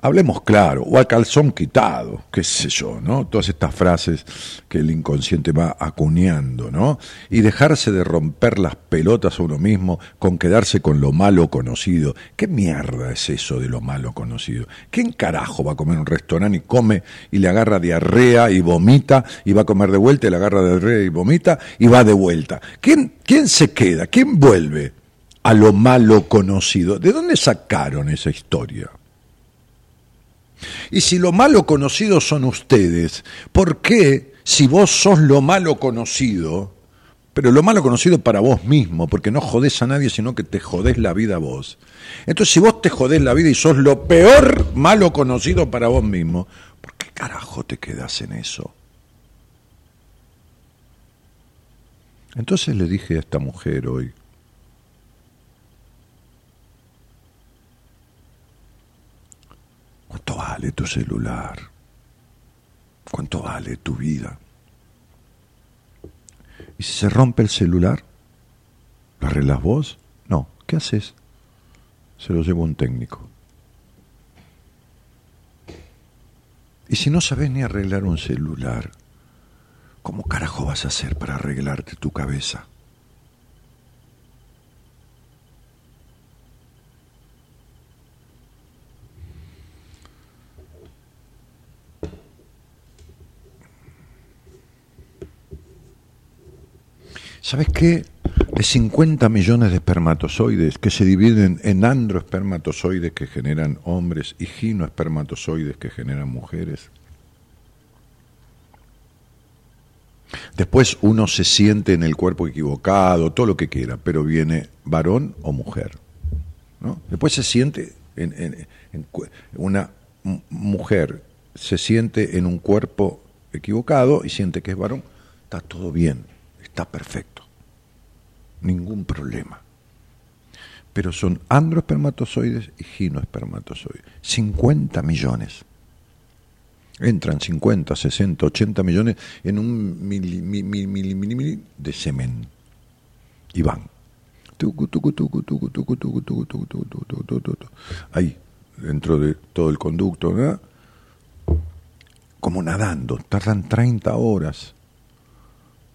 hablemos claro, o al calzón quitado, qué sé yo, ¿no? Todas estas frases que el inconsciente va acuñando, ¿no? Y dejarse de romper las pelotas a uno mismo con quedarse con lo malo conocido. ¿Qué mierda es eso de lo malo conocido? ¿Quién carajo va a comer un restaurante y come y le agarra diarrea y vomita y va a comer de vuelta y le agarra diarrea y vomita y va de vuelta? ¿Quién, quién se queda? ¿Quién vuelve a lo malo conocido? ¿De dónde sacaron esa historia? Y si lo malo conocido son ustedes, ¿por qué si vos sos lo malo conocido, pero lo malo conocido para vos mismo, porque no jodés a nadie, sino que te jodés la vida a vos. Entonces, si vos te jodés la vida y sos lo peor malo conocido para vos mismo, ¿por qué carajo te quedas en eso? Entonces le dije a esta mujer hoy, ¿Cuánto vale tu celular? ¿Cuánto vale tu vida? ¿Y si se rompe el celular? ¿Lo arreglas vos? No. ¿Qué haces? Se lo llevo un técnico. Y si no sabes ni arreglar un celular, ¿cómo carajo vas a hacer para arreglarte tu cabeza? ¿Sabes qué? De 50 millones de espermatozoides que se dividen en androespermatozoides que generan hombres y ginoespermatozoides que generan mujeres. Después uno se siente en el cuerpo equivocado, todo lo que quiera, pero viene varón o mujer. ¿no? Después se siente en, una mujer, se siente en un cuerpo equivocado y siente que es varón, está todo bien, está perfecto ningún problema. Pero son androespermatozoides y ginoespermatozoides. 50 millones. Entran 50, 60, 80 millones en un mili, mili, mili, de semen. Y van. Ahí, dentro de todo el conducto, ¿verdad? como nadando, tardan 30 horas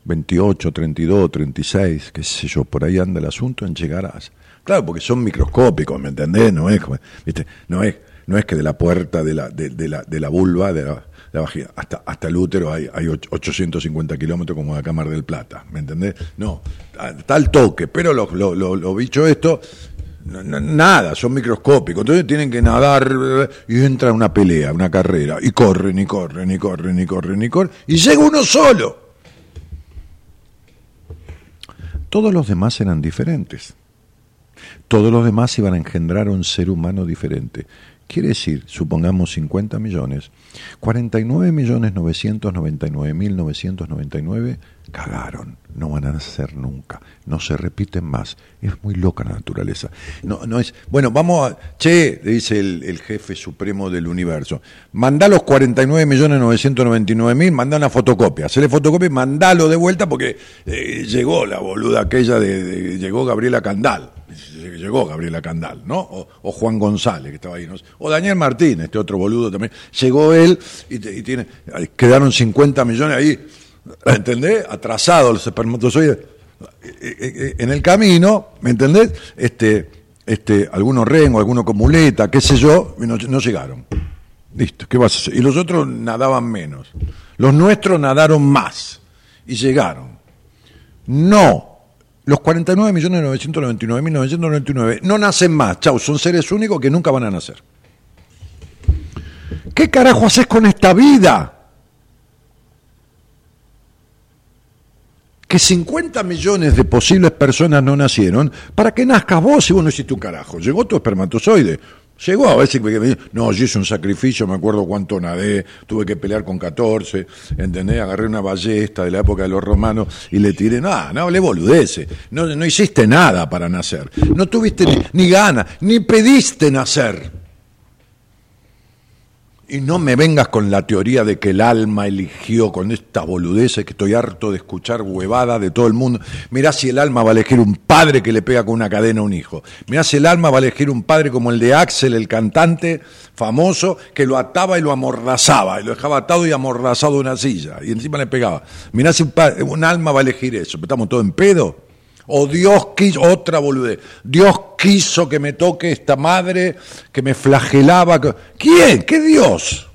28, 32, 36, qué sé yo, por ahí anda el asunto en llegar a... Claro, porque son microscópicos, ¿me entendés? No es, ¿viste? No es, no es que de la puerta de la, de, la, de la vulva, de la, vagina, hasta, hasta el útero hay, hay 850 kilómetros como de Cámara del Plata, ¿me entendés? No, tal toque, pero lo, lo, lo, lo bicho esto, nada, son microscópicos, entonces tienen que nadar y entra una pelea, una carrera, y corren, y corren, y corren, y corren, y corren, y llega uno solo. Todos los demás eran diferentes. Todos los demás iban a engendrar un ser humano diferente. Quiere decir, supongamos 50 millones, 49 millones 999 mil 999 cagaron, no van a nacer nunca, no se repiten más. Es muy loca la naturaleza. No, no es, bueno, vamos a, che, dice el, jefe supremo del universo, mandá los 49.999.000, mandá una fotocopia, hacele fotocopia y mandalo de vuelta porque eh, llegó la boluda aquella de, llegó Gabriela Candal, llegó Gabriela Candal, ¿no? O, Juan González, que estaba ahí, ¿no? o Daniel Martín, este otro boludo también, llegó él y, tiene, quedaron 50 millones ahí ¿entendés? Atrasados los espermatozoides eh, eh, eh, en el camino, ¿me entendés? Este, este, algunos rengos, algunos con qué sé yo, no, no llegaron. Listo, ¿qué vas a hacer? Y los otros nadaban menos. Los nuestros nadaron más y llegaron. No, los 49.999.999 no nacen más. Chau, son seres únicos que nunca van a nacer. ¿Qué carajo haces con esta vida? que 50 millones de posibles personas no nacieron para que nazcas vos y vos no hiciste un carajo. Llegó tu espermatozoide. Llegó a veces que me no, yo hice un sacrificio, me acuerdo cuánto nadé, tuve que pelear con 14, ¿entendés? Agarré una ballesta de la época de los romanos y le tiré, no, no, le boludece, no, no hiciste nada para nacer, no tuviste ni, ni ganas, ni pediste nacer. Y no me vengas con la teoría de que el alma eligió con esta boludez, que estoy harto de escuchar huevada de todo el mundo. Mirá si el alma va a elegir un padre que le pega con una cadena a un hijo. Mirá si el alma va a elegir un padre como el de Axel, el cantante famoso, que lo ataba y lo amordazaba, y lo dejaba atado y amordazado a una silla, y encima le pegaba. Mirá si un, un alma va a elegir eso. ¿Estamos todos en pedo? O Dios quiso, otra boludez, Dios quiso que me toque esta madre que me flagelaba. ¿Quién? ¿Qué Dios?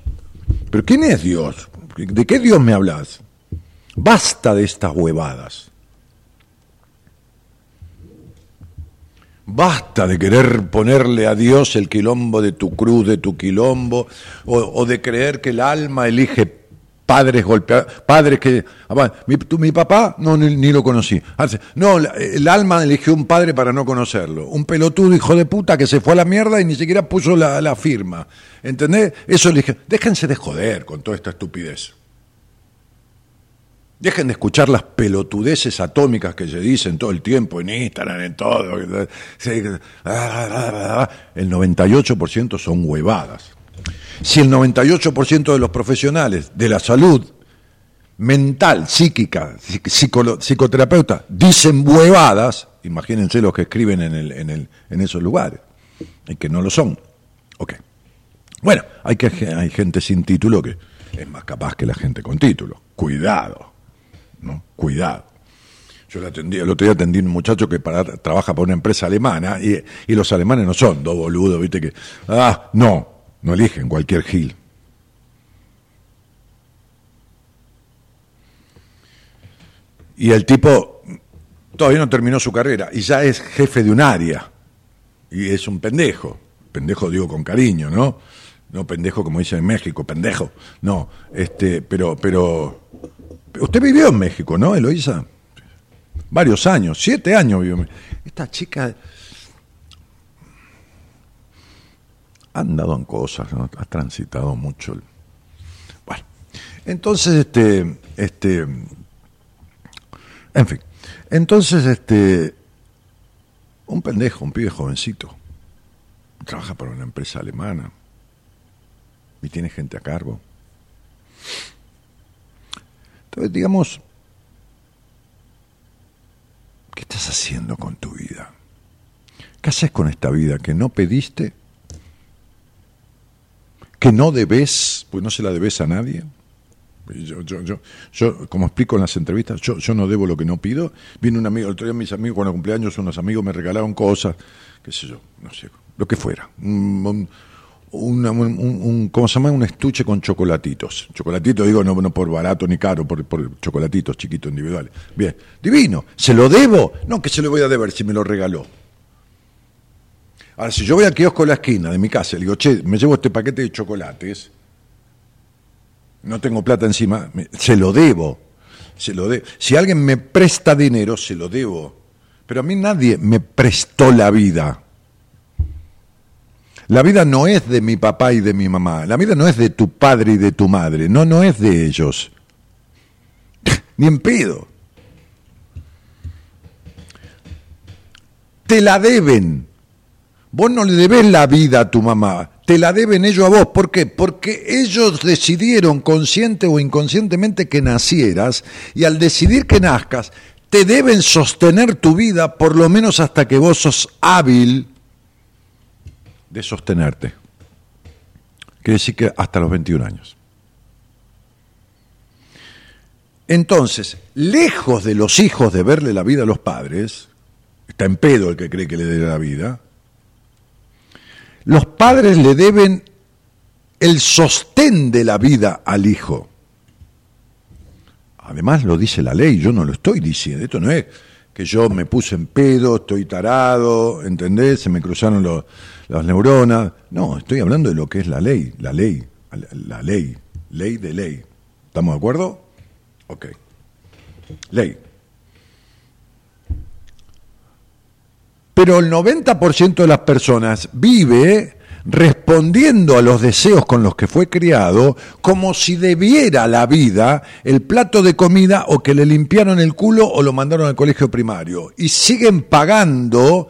¿Pero quién es Dios? ¿De qué Dios me hablas? Basta de estas huevadas. Basta de querer ponerle a Dios el quilombo de tu cruz, de tu quilombo, o, o de creer que el alma elige padres golpeados, padres que... Ah, mi, mi papá no ni, lo conocí. No, el alma eligió un padre para no conocerlo. Un pelotudo hijo de puta que se fue a la mierda y ni siquiera puso la, firma. ¿Entendés? Eso dije, déjense de joder con toda esta estupidez. Dejen de escuchar las pelotudeces atómicas que se dicen todo el tiempo en Instagram, en todo. El 98% son huevadas. Si el 98% de los profesionales de la salud mental, psíquica, psicoterapeuta, dicen huevadas, imagínense los que escriben en, el, en, el, en esos lugares, y que no lo son. Ok. Bueno, hay, que, hay gente sin título que es más capaz que la gente con título. Cuidado, ¿no? Cuidado. Yo le atendí, el otro día atendí a un muchacho que para, trabaja para una empresa alemana y, y los alemanes no son dos boludos, viste que, ah, no, no eligen cualquier Gil. Y el tipo todavía no terminó su carrera y ya es jefe de un área. Y es un pendejo. Pendejo digo con cariño, ¿no? No pendejo como dicen en México, pendejo. No, este, pero, pero. Usted vivió en México, ¿no, Eloísa? Varios años, siete años vivió. Esta chica ha andado en cosas, ha transitado mucho. Bueno, entonces, este, este, en fin, entonces, este, un pendejo, un pibe jovencito, trabaja para una empresa alemana y tiene gente a cargo. Entonces, digamos, ¿qué estás haciendo con tu vida? ¿Qué haces con esta vida que no pediste que no debes, pues no se la debes a nadie. Yo, yo, yo, yo, como explico en las entrevistas, yo, yo no debo lo que no pido. Vino un amigo, el otro día mis amigos, cuando cumpleaños, unos amigos me regalaron cosas, qué sé yo, no sé, lo que fuera. Un, un, ¿cómo se llama? Un estuche con chocolatitos. Chocolatitos, digo, no, no por barato ni caro, por, por chocolatitos chiquitos individuales. Bien, divino. ¿Se lo debo? No, que se lo voy a deber si me lo regaló. Ahora, si yo voy al kiosco de la esquina de mi casa y digo, che, me llevo este paquete de chocolates, no tengo plata encima, se lo debo. Se lo de si alguien me presta dinero, se lo debo. Pero a mí nadie me prestó la vida. La vida no es de mi papá y de mi mamá. La vida no es de tu padre y de tu madre. No, no es de ellos. Ni en pedo. te la deben. Vos no le debes la vida a tu mamá, te la deben ellos a vos. ¿Por qué? Porque ellos decidieron consciente o inconscientemente que nacieras y al decidir que nazcas, te deben sostener tu vida por lo menos hasta que vos sos hábil de sostenerte. Quiere decir que hasta los 21 años. Entonces, lejos de los hijos de verle la vida a los padres, está en pedo el que cree que le dé la vida, los padres le deben el sostén de la vida al hijo. Además lo dice la ley, yo no lo estoy diciendo, esto no es que yo me puse en pedo, estoy tarado, ¿entendés? Se me cruzaron las neuronas. No, estoy hablando de lo que es la ley, la ley, la ley, ley de ley. ¿Estamos de acuerdo? Ok. Ley. Pero el 90% de las personas vive respondiendo a los deseos con los que fue criado como si debiera la vida el plato de comida o que le limpiaron el culo o lo mandaron al colegio primario. Y siguen pagando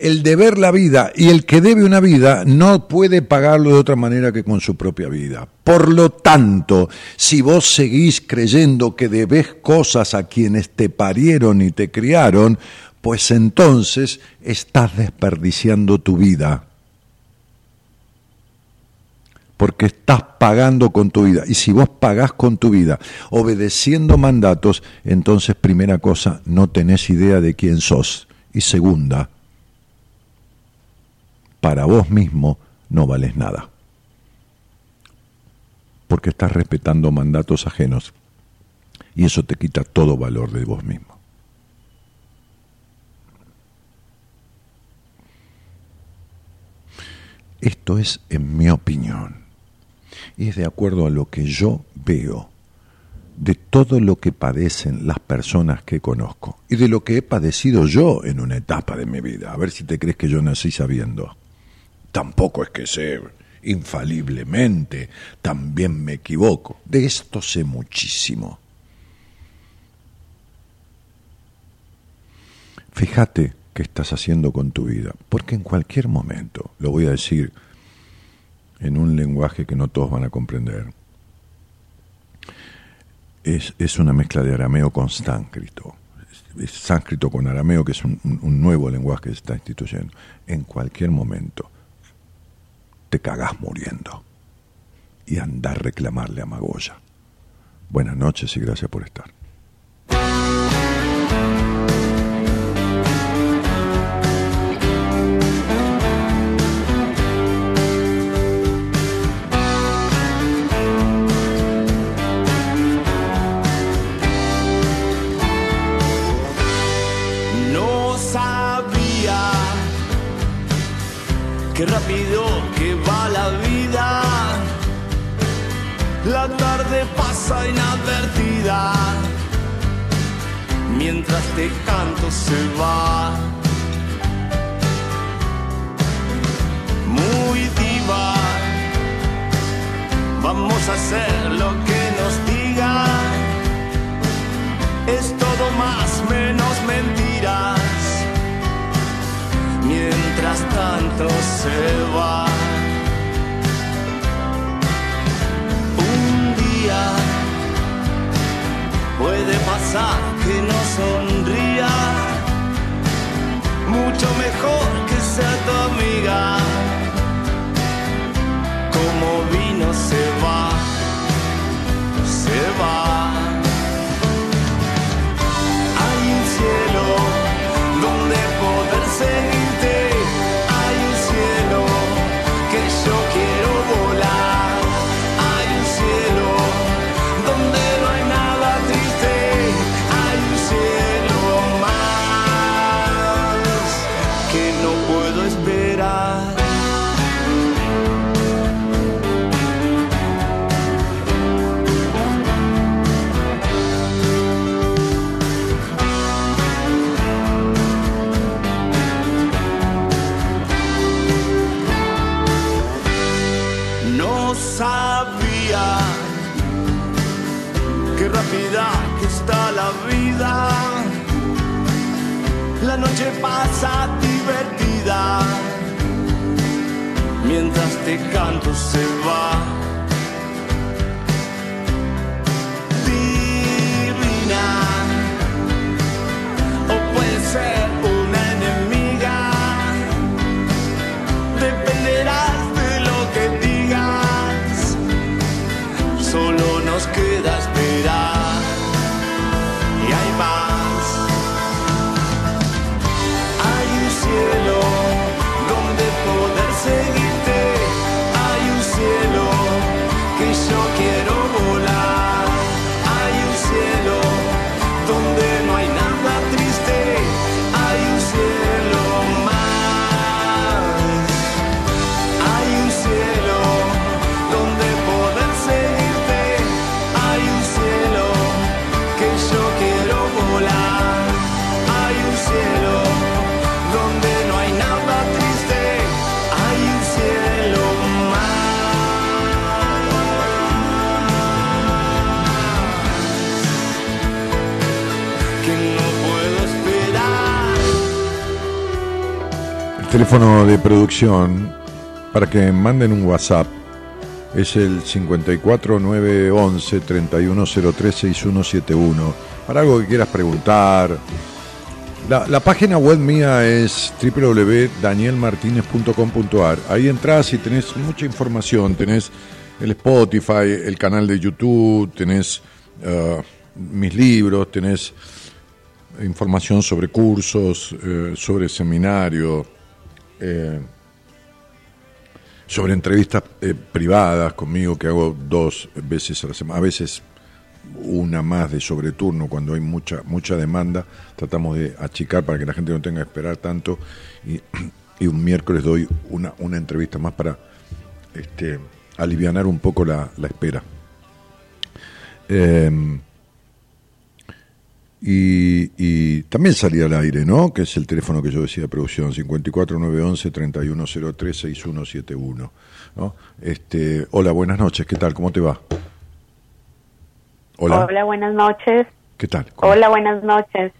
el deber la vida y el que debe una vida no puede pagarlo de otra manera que con su propia vida. Por lo tanto, si vos seguís creyendo que debes cosas a quienes te parieron y te criaron, pues entonces estás desperdiciando tu vida. Porque estás pagando con tu vida. Y si vos pagás con tu vida, obedeciendo mandatos, entonces primera cosa, no tenés idea de quién sos. Y segunda, para vos mismo no vales nada. Porque estás respetando mandatos ajenos y eso te quita todo valor de vos mismo. Esto es en mi opinión y es de acuerdo a lo que yo veo de todo lo que padecen las personas que conozco y de lo que he padecido yo en una etapa de mi vida. A ver si te crees que yo nací sabiendo tampoco es que sé infaliblemente, también me equivoco. De esto sé muchísimo. Fíjate qué estás haciendo con tu vida, porque en cualquier momento, lo voy a decir en un lenguaje que no todos van a comprender, es, es una mezcla de arameo con sánscrito. Es sánscrito con arameo, que es un, un nuevo lenguaje que se está instituyendo. En cualquier momento te cagás muriendo. Y andar a reclamarle a Magoya. Buenas noches y gracias por estar. Se va. Muy diva. Vamos a hacer lo que nos digan. Es todo más menos mentiras. Mientras tanto se va. Un día puede pasar que no sonría. Mucho mejor que sea tu amiga. Como vino se va, se va. Hay un cielo pasa divertida. Mientras te canto se va. Teléfono de producción para que manden un WhatsApp es el 54911 31036171 para algo que quieras preguntar. La, página web mía es www.danielmartinez.com.ar. Ahí entras y tenés mucha información. Tenés el Spotify, el canal de YouTube, tenés eh, mis libros, tenés información sobre cursos, eh, sobre seminarios, eh, sobre entrevistas eh, privadas conmigo que hago dos veces a la semana, a veces una más de sobreturno cuando hay mucha mucha demanda, tratamos de achicar para que la gente no tenga que esperar tanto y, un miércoles doy una, una entrevista más para este, alivianar un poco la, la espera. Eh, y, y también salía al aire, ¿no? Que es el teléfono que yo decía de producción, 54911-3103-6171. ¿no? Este, hola, buenas noches, ¿qué tal? ¿Cómo te va? Hola, Hola, buenas noches. ¿qué tal? ¿Cómo- Hola, buenas noches.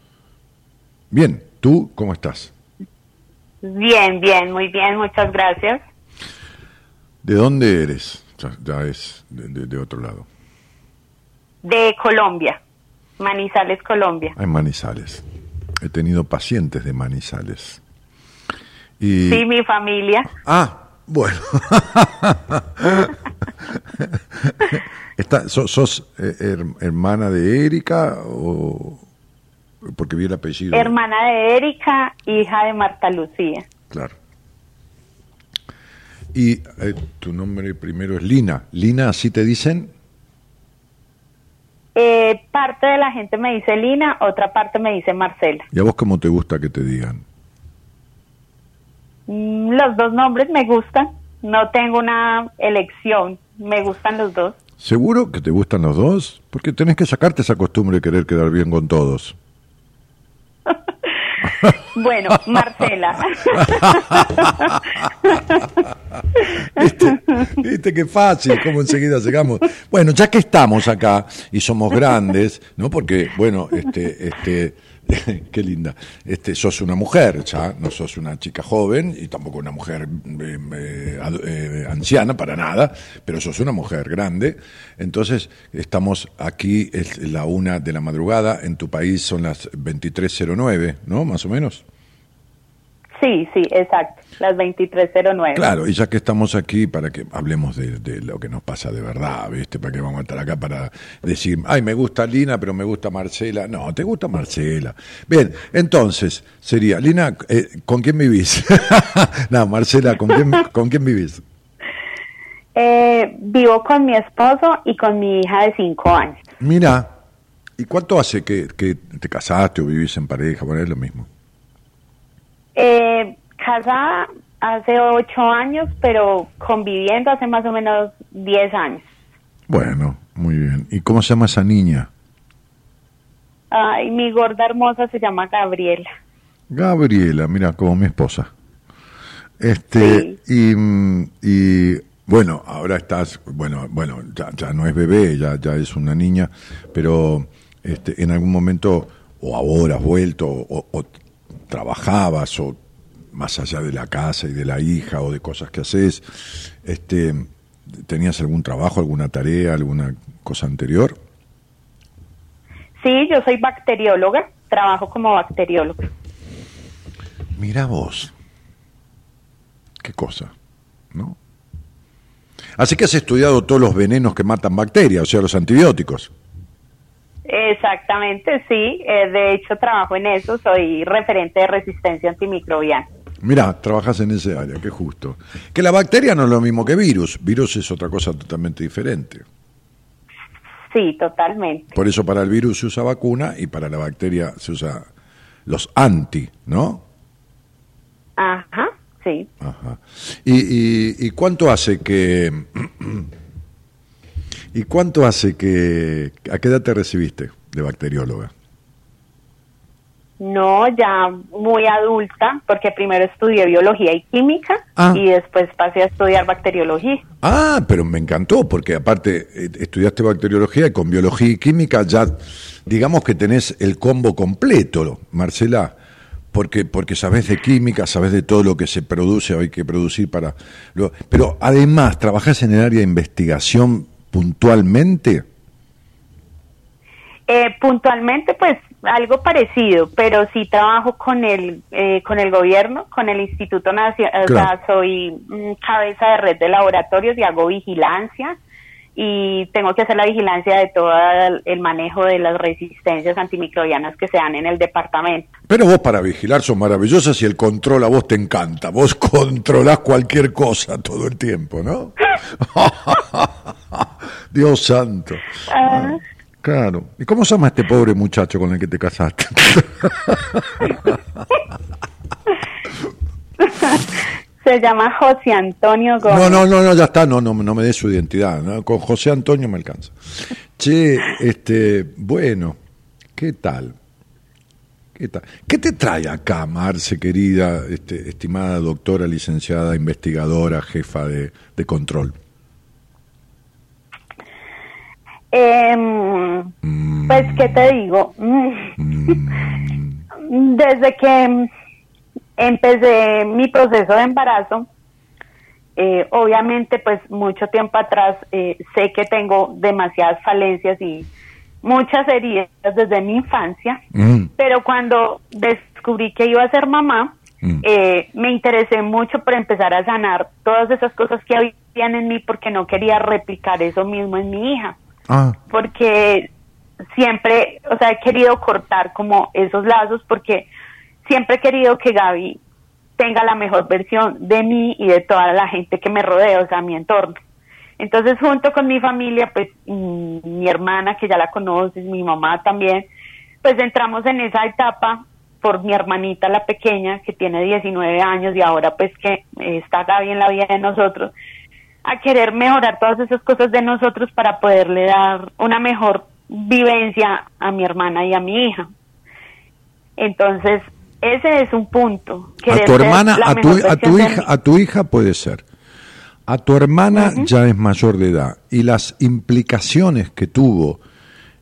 Bien, ¿tú cómo estás? Bien, bien, muy bien, muchas gracias. ¿De dónde eres? Ya, ya es de, de- de otro lado. De Colombia, Manizales, Colombia. En Manizales. He tenido pacientes de Manizales. Y... Sí, mi familia. Ah, bueno. Está, ¿Sos, sos, eh, her- hermana de Erika o porque vi el apellido? Hermana de Erika, hija de Marta Lucía. Claro. Y eh, tu nombre primero es Lina. Lina, ¿así te dicen? Eh, parte de la gente me dice Lina, otra parte me dice Marcela. ¿Y a vos cómo te gusta que te digan? Mm, Los dos nombres me gustan, no tengo una elección, me gustan los dos. ¿Seguro que te gustan los dos? Porque tenés que sacarte esa costumbre de querer quedar bien con todos. Bueno, Marcela. ¿Viste? ¿Viste qué fácil? ¿Cómo enseguida llegamos? Bueno, ya que estamos acá y somos grandes, ¿no? Porque, bueno, este, este, qué linda. Este, sos una mujer ya, no sos una chica joven y tampoco una mujer eh, eh, eh, anciana para nada, pero sos una mujer grande. Entonces, estamos aquí, es la una de la madrugada, en tu país son las 23.09, ¿no? Más o menos. Sí, sí, exacto, las 2309. Claro, y ya que estamos aquí para que hablemos de, de lo que nos pasa de verdad, ¿viste? Para que vamos a estar acá para decir, ay, me gusta Lina, pero me gusta Marcela. No, te gusta Marcela. Bien, entonces, sería, Lina, eh, ¿con quién vivís? no, Marcela, ¿con quién, ¿con quién vivís? Eh, vivo con mi esposo y con mi hija de cinco años. Mira, ¿y cuánto hace que, que te casaste o vivís en pareja? Bueno, es lo mismo. Eh, casada hace ocho años, pero conviviendo hace más o menos diez años. Bueno, muy bien. ¿Y cómo se llama esa niña? Ay, mi gorda hermosa se llama Gabriela. Gabriela, mira, como mi esposa. Este, y, mm, y bueno, ahora estás, bueno, bueno, ya, ya no es bebé, ya, ya es una niña, pero este, en algún momento, o ahora has vuelto, o, o trabajabas o más allá de la casa y de la hija o de cosas que haces, este, ¿tenías algún trabajo, alguna tarea, alguna cosa anterior? Sí, yo soy bacterióloga, trabajo como bacterióloga. Mira vos, qué cosa, ¿no? Así que has estudiado todos los venenos que matan bacterias, o sea, los antibióticos. Exactamente, sí. Eh, de hecho, trabajo en eso. Soy referente de resistencia antimicrobiana. Mira, trabajas en ese área, qué justo. Que la bacteria no es lo mismo que virus. Virus es otra cosa totalmente diferente. Sí, totalmente. Por eso para el virus se usa vacuna y para la bacteria se usa los anti, ¿no? Ajá, sí. Ajá. ¿Y, y cuánto hace que... ¿Y cuánto hace que... ¿A qué edad te recibiste de bacterióloga? No, ya muy adulta, porque primero estudié biología y química Ah. y después pasé a estudiar bacteriología. Ah, pero me encantó, porque aparte eh, estudiaste bacteriología y con biología y química ya, digamos que tenés el combo completo, Marcela, porque, porque sabés de química, sabés de todo lo que se produce o hay que producir para... Lo, pero además, ¿trabajás en el área de investigación puntualmente? Eh, puntualmente, pues algo parecido, pero sí trabajo con el eh, con el gobierno, con el Instituto Nacional, o sea, soy mm, cabeza de red de laboratorios y hago vigilancia y tengo que hacer la vigilancia de todo el, manejo de las resistencias antimicrobianas que se dan en el departamento. Pero vos para vigilar sos maravillosa y el control a vos te encanta. Vos controlás cualquier cosa todo el tiempo, ¿no? Dios santo. Ah, Claro. ¿Y cómo se llama este pobre muchacho con el que te casaste? se llama José Antonio Gómez. No, no, no, no, ya está, no, no, no me dé su identidad. ¿no? Con José Antonio me alcanza. Che, este, bueno, ¿qué tal? ¿Qué tal? ¿Qué te trae acá, Marce, querida, este, estimada doctora, licenciada, investigadora, jefa de, de control? Em, pues, ¿qué te digo? Mm. Desde que empecé mi proceso de embarazo, eh, obviamente, pues mucho tiempo atrás eh, sé que tengo demasiadas falencias y muchas heridas desde mi infancia, Mm, pero cuando descubrí que iba a ser mamá, eh, me interesé mucho por empezar a sanar todas esas cosas que habían en mí porque no quería replicar eso mismo en mi hija Ah, porque siempre, o sea, he querido cortar como esos lazos porque siempre he querido que Gaby tenga la mejor versión de mí y de toda la gente que me rodea, o sea, mi entorno. Entonces, junto con mi familia, pues mi hermana, que ya la conoces, mi mamá también, pues entramos en esa etapa por mi hermanita, la pequeña, que tiene 19 años y ahora pues que está Gaby en la vida de nosotros, a querer mejorar todas esas cosas de nosotros para poderle dar una mejor vivencia a mi hermana y a mi hija. Entonces, ese es un punto. a tu hermana, a tu, a hija, a tu hija puede ser. A tu hermana ya es mayor de edad y las implicaciones que tuvo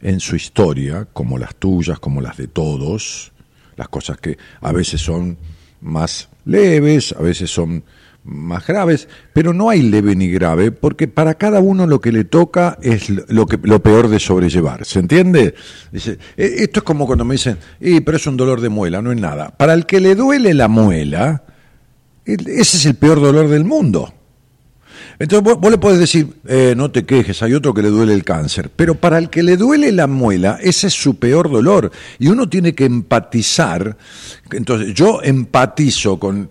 en su historia, como las tuyas, como las de todos, las cosas que a veces son más leves, a veces son más graves, pero no hay leve ni grave, porque para cada uno lo que le toca es lo que lo peor de sobrellevar, ¿se entiende? Dice, "Eh, esto es como cuando me dicen, "Eh, pero es un dolor de muela, no es nada. Para el que le duele la muela, el- ese es el peor dolor del mundo. Entonces vos, vos le podés decir, eh, no te quejes, hay otro que le duele el cáncer, pero para el que le duele la muela, ese es su peor dolor. Y uno tiene que empatizar. Entonces yo empatizo con...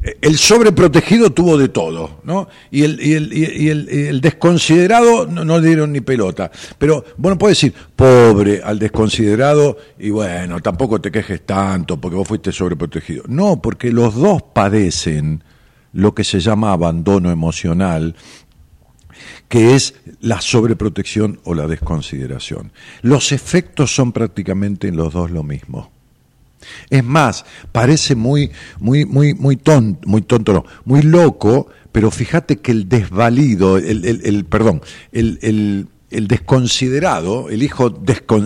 El sobreprotegido tuvo de todo, ¿no? Y el, y el, y el, el desconsiderado no, no le dieron ni pelota. Pero bueno, puede decir, pobre al desconsiderado, y bueno, tampoco te quejes tanto porque vos fuiste sobreprotegido. No, porque los dos padecen lo que se llama abandono emocional, que es la sobreprotección o la desconsideración. Los efectos son prácticamente en los dos lo mismo. Es más, parece muy, muy, muy, muy tonto, muy tonto no, muy loco, pero fíjate que el desvalido, el, el- perdón, el, el- el desconsiderado, el hijo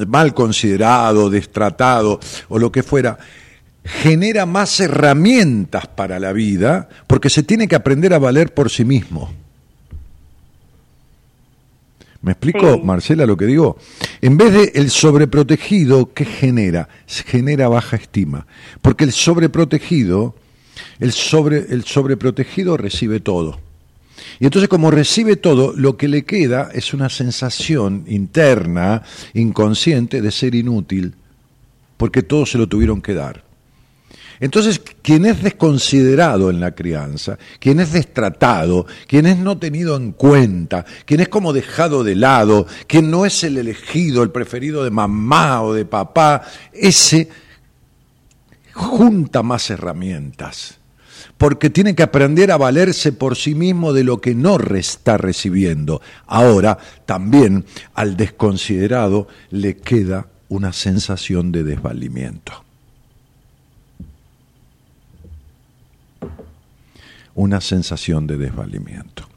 mal considerado, destratado o lo que fuera, genera más herramientas para la vida porque se tiene que aprender a valer por sí mismo. ¿Me explico, Marcela, lo que digo? En vez de el sobreprotegido, ¿qué genera? Genera baja estima. Porque el sobreprotegido, el, sobre, el sobreprotegido recibe todo. Y entonces como recibe todo, lo que le queda es una sensación interna, inconsciente, de ser inútil, porque todo se lo tuvieron que dar. Entonces, quien es desconsiderado en la crianza, quien es destratado, quien es no tenido en cuenta, quien es como dejado de lado, quien no es el elegido, el preferido de mamá o de papá, ese junta más herramientas porque tiene que aprender a valerse por sí mismo de lo que no está recibiendo. Ahora, también al desconsiderado le queda una sensación de desvalimiento. Una sensación de desvalimiento.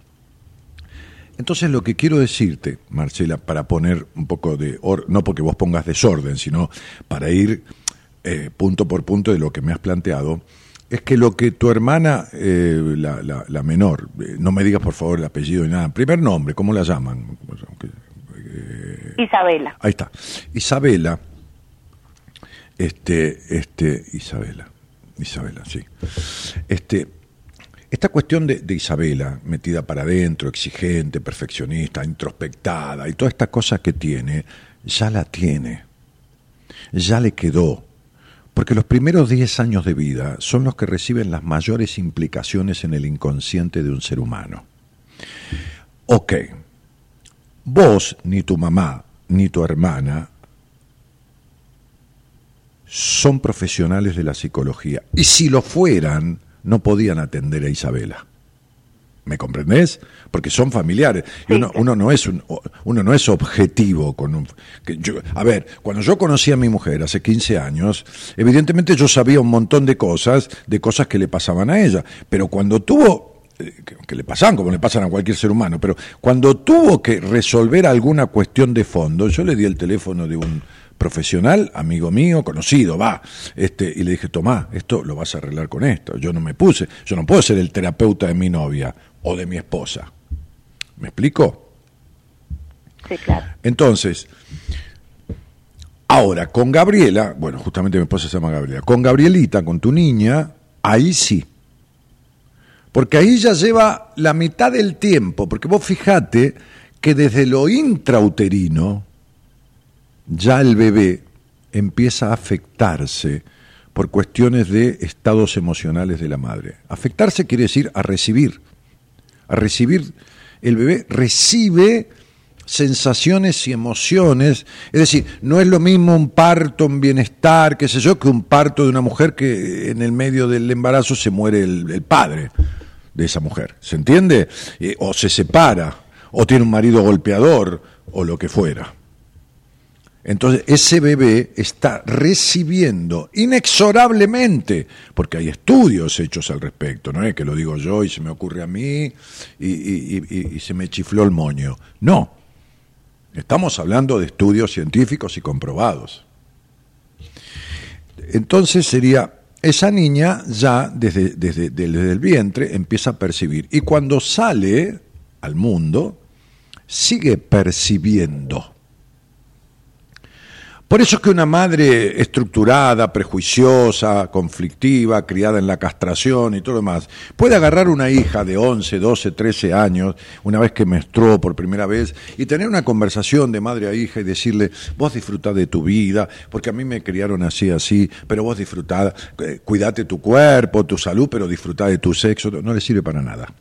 Entonces lo que quiero decirte, Marcela, para poner un poco de, no porque vos pongas desorden, sino para ir eh, punto por punto de lo que me has planteado, es que lo que tu hermana, eh, la, menor, eh, no me digas por favor el apellido y nada, primer nombre, ¿cómo la llaman? Isabela. Ahí está. Isabela, este, este, Isabela, Isabela, sí. Este, esta cuestión de, Isabela, metida para adentro, exigente, perfeccionista, introspectada y toda esta cosa que tiene, ya la tiene, ya le quedó. Porque los primeros 10 años de vida son los que reciben las mayores implicaciones en el inconsciente de un ser humano. Ok, vos, ni tu mamá, ni tu hermana son profesionales de la psicología. Y si lo fueran, no podían atender a Isabela. ¿Me comprendés? Porque son familiares. Y uno, uno, no es un, uno no es objetivo con un. a ver, cuando yo conocí a mi mujer hace 15 años, evidentemente yo sabía un montón de cosas, de cosas que le pasaban a ella. Pero cuando tuvo. Eh, que le pasan como le pasan a cualquier ser humano, pero cuando tuvo que resolver alguna cuestión de fondo, yo le di el teléfono de un profesional, amigo mío, conocido, va, este, y le dije, Tomá, esto lo vas a arreglar con esto. Yo no me puse, yo no puedo ser el terapeuta de mi novia o de mi esposa. ¿Me explico? Sí, claro. Entonces, ahora, con Gabriela, bueno, justamente mi esposa se llama Gabriela, con Gabrielita, con tu niña, ahí sí. Porque ahí ya lleva la mitad del tiempo, porque vos fijate que desde lo intrauterino, ya el bebé empieza a afectarse por cuestiones de estados emocionales de la madre. Afectarse quiere decir a recibir. A recibir, el bebé recibe sensaciones y emociones. Es decir, no es lo mismo un parto, un bienestar, qué sé yo, que un parto de una mujer que en el medio del embarazo se muere el, padre de esa mujer. ¿Se entiende? Eh, o se separa, o tiene un marido golpeador, o lo que fuera. Entonces ese bebé está recibiendo inexorablemente, porque hay estudios hechos al respecto, no es que lo digo yo y se me ocurre a mí y, se me chifló el moño. No, estamos hablando de estudios científicos y comprobados. Entonces sería, esa niña ya desde, desde, desde el vientre empieza a percibir y cuando sale al mundo sigue percibiendo por eso es que una madre estructurada, prejuiciosa, conflictiva, criada en la castración y todo lo demás, puede agarrar una hija de 11, 12, 13 años, una vez que menstruó por primera vez, y tener una conversación de madre a hija y decirle, vos disfrutá de tu vida, porque a mí me criaron así, así, pero vos disfrutá, eh, cuídate tu cuerpo, tu salud, pero disfrutá de tu sexo, no le sirve para nada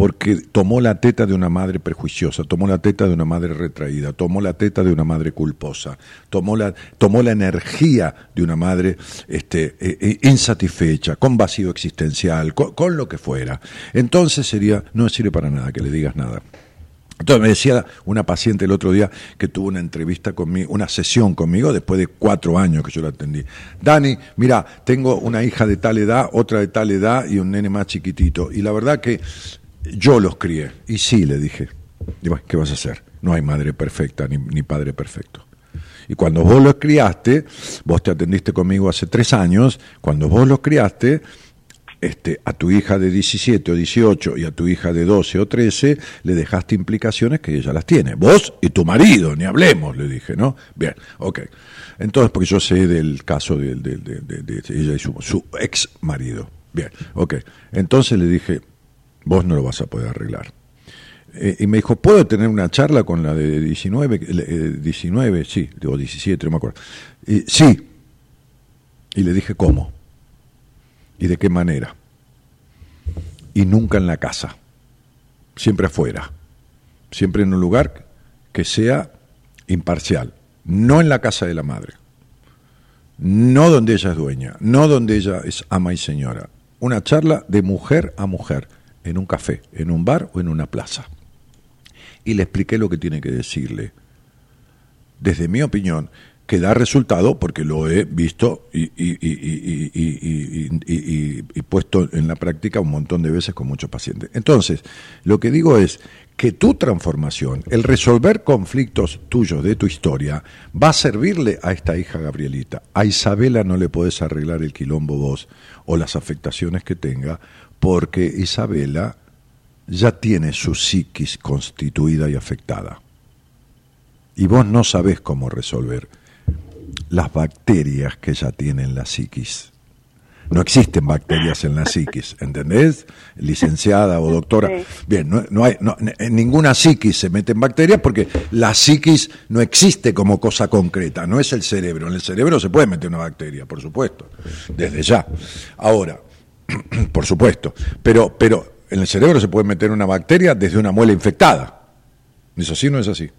porque tomó la teta de una madre prejuiciosa, tomó la teta de una madre retraída, tomó la teta de una madre culposa, tomó la, tomó la energía de una madre este, eh, eh, insatisfecha, con vacío existencial, con, lo que fuera. Entonces sería, no sirve para nada que le digas nada. Entonces me decía una paciente el otro día que tuvo una entrevista conmigo, una sesión conmigo después de cuatro años que yo la atendí. Dani, mira, tengo una hija de tal edad, otra de tal edad y un nene más chiquitito. Y la verdad que yo los crié. Y sí, le dije. ¿qué vas a hacer? No hay madre perfecta ni, padre perfecto. Y cuando vos los criaste, vos te atendiste conmigo hace tres años, cuando vos los criaste, este, a tu hija de 17 o 18 y a tu hija de 12 o 13 le dejaste implicaciones que ella las tiene. Vos y tu marido, ni hablemos, le dije, ¿no? Bien, ok. Entonces, porque yo sé del caso de, de, ella y su, su, ex marido. Bien, ok. Entonces le dije, vos no lo vas a poder arreglar. Eh, y me dijo, ¿puedo tener una charla con la de 19? 19, eh, sí, o 17, no me acuerdo. Sí. Y le dije, ¿cómo? ¿Y de qué manera? Y nunca en la casa, siempre afuera, siempre en un lugar que sea imparcial, no en la casa de la madre, no donde ella es dueña, no donde ella es ama y señora. Una charla de mujer a mujer, en un café, en un bar o en una plaza. Y le expliqué lo que tiene que decirle. Desde mi opinión, que da resultado porque lo he visto y, puesto en la práctica un montón de veces con muchos pacientes. Entonces, lo que digo es que tu transformación, el resolver conflictos tuyos de tu historia, va a servirle a esta hija Gabrielita. A Isabela no le podés arreglar el quilombo vos o las afectaciones que tenga, porque Isabela ya tiene su psiquis constituida y afectada. Y vos no sabés cómo resolver las bacterias que ya tienen la psiquis. No existen bacterias en la psiquis, ¿entendés? Licenciada o doctora. Bien, no, hay, en ninguna psiquis se meten bacterias porque la psiquis no existe como cosa concreta, no es el cerebro. En el cerebro se puede meter una bacteria, por supuesto, desde ya. Ahora, por supuesto, pero, pero en el cerebro se puede meter una bacteria desde una muela infectada. ¿Es así o no es así?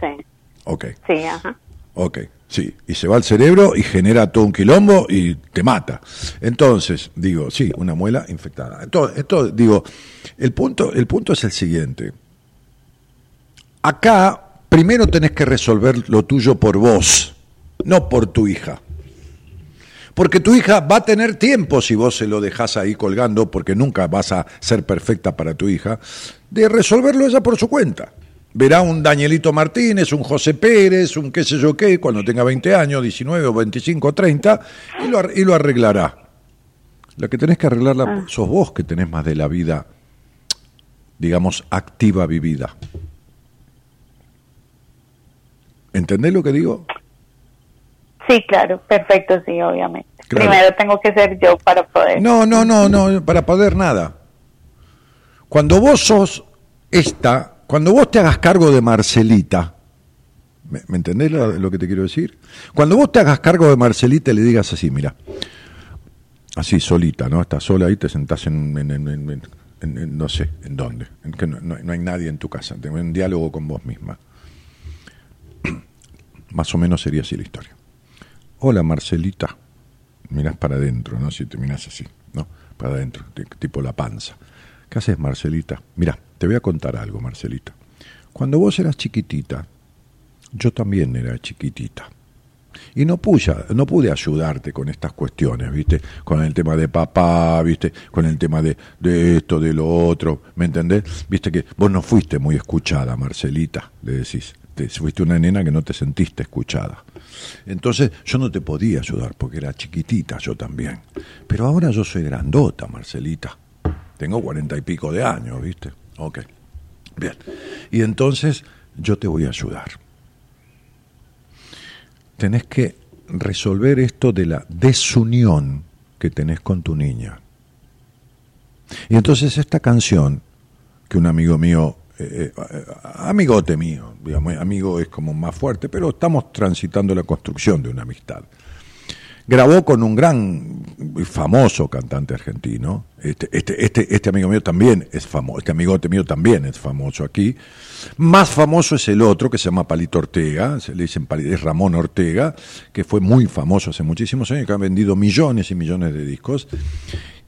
Sí. Ok. Sí, ajá. Ok. Sí, y se va al cerebro y genera todo un quilombo y te mata. Entonces, digo, sí, una muela infectada. Entonces, esto, digo, el punto, el punto es el siguiente. Acá, primero tenés que resolver lo tuyo por vos, no por tu hija. Porque tu hija va a tener tiempo, si vos se lo dejás ahí colgando, porque nunca vas a ser perfecta para tu hija, de resolverlo ella por su cuenta verá un Danielito Martínez, un José Pérez, un qué sé yo qué, cuando tenga 20 años, 19 o 25 o 30, y lo, y lo arreglará. La que tenés que arreglarla ah. sos vos que tenés más de la vida, digamos, activa vivida. ¿Entendés lo que digo? Sí, claro, perfecto, sí, obviamente. Primero tengo que ser yo para poder. No, no, no, no, para poder nada. Cuando vos sos esta cuando vos te hagas cargo de Marcelita, ¿me, entendés lo, que te quiero decir? Cuando vos te hagas cargo de Marcelita y le digas así, mira, así solita, ¿no? Estás sola ahí, te sentás en, no sé, en dónde, en que no, no, hay nadie en tu casa, tengo un diálogo con vos misma. Más o menos sería así la historia. Hola Marcelita, mirás para adentro, ¿no? Si te así, ¿no? Para adentro, tipo la panza. ¿Qué haces, Marcelita? Mira, te voy a contar algo, Marcelita. Cuando vos eras chiquitita, yo también era chiquitita. Y no pude, no pude ayudarte con estas cuestiones, ¿viste? Con el tema de papá, ¿viste? Con el tema de, de esto, de lo otro, ¿me entendés? Viste que vos no fuiste muy escuchada, Marcelita, le decís. Te, fuiste una nena que no te sentiste escuchada. Entonces yo no te podía ayudar porque era chiquitita yo también. Pero ahora yo soy grandota, Marcelita. Tengo cuarenta y pico de años, ¿viste? Ok. Bien. Y entonces yo te voy a ayudar. Tenés que resolver esto de la desunión que tenés con tu niña. Y entonces esta canción, que un amigo mío, eh, eh, amigote mío, digamos, amigo es como más fuerte, pero estamos transitando la construcción de una amistad grabó con un gran y famoso cantante argentino. Este, este, este, este amigo mío también es famoso, este amigote mío también es famoso aquí. Más famoso es el otro que se llama Palito Ortega, se le dicen es Ramón Ortega, que fue muy famoso hace muchísimos años, que ha vendido millones y millones de discos.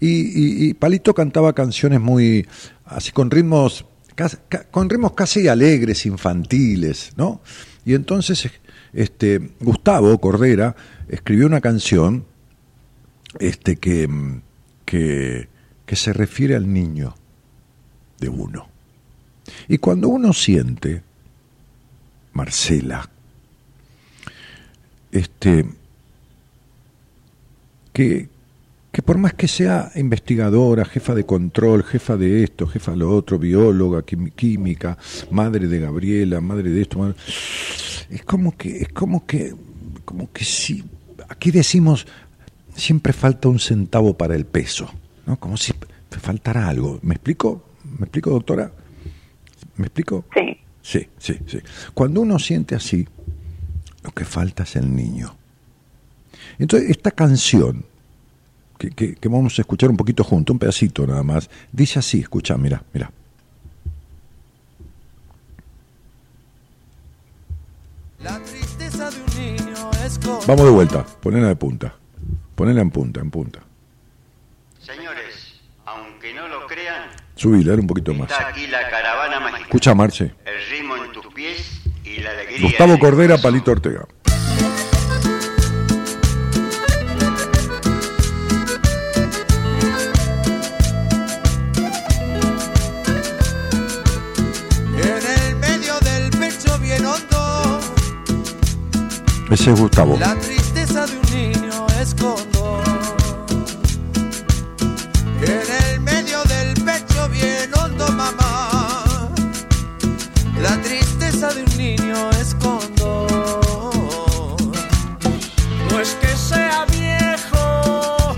Y, Palito cantaba canciones muy así con ritmos con ritmos casi alegres, infantiles, ¿no? Y entonces este Gustavo Cordera escribió una canción este, que, que, que se refiere al niño de uno. Y cuando uno siente, Marcela, este, que, que por más que sea investigadora, jefa de control, jefa de esto, jefa de lo otro, bióloga, química, madre de Gabriela, madre de esto, es como que, es como que, como que si, aquí decimos, siempre falta un centavo para el peso, ¿no? Como si faltara algo. ¿Me explico? ¿Me explico, doctora? ¿Me explico? Sí. Sí, sí, sí. Cuando uno siente así, lo que falta es el niño. Entonces, esta canción, que, que, vamos a escuchar un poquito junto, un pedacito nada más, dice así, escucha, mira, mira. La tristeza de un niño es Vamos de vuelta, ponela de punta. Ponela en punta, en punta. Señores, aunque no lo crean, Subí, un poquito más. Está aquí la caravana mágica. Escucha, Marce. El ritmo en tus pies y la alegría. Gustavo Cordera, Palito Ortega. Ese es Gustavo. La tristeza de un niño escondo. En el medio del pecho bien hondo, mamá. La tristeza de un niño escondo. No es que sea viejo,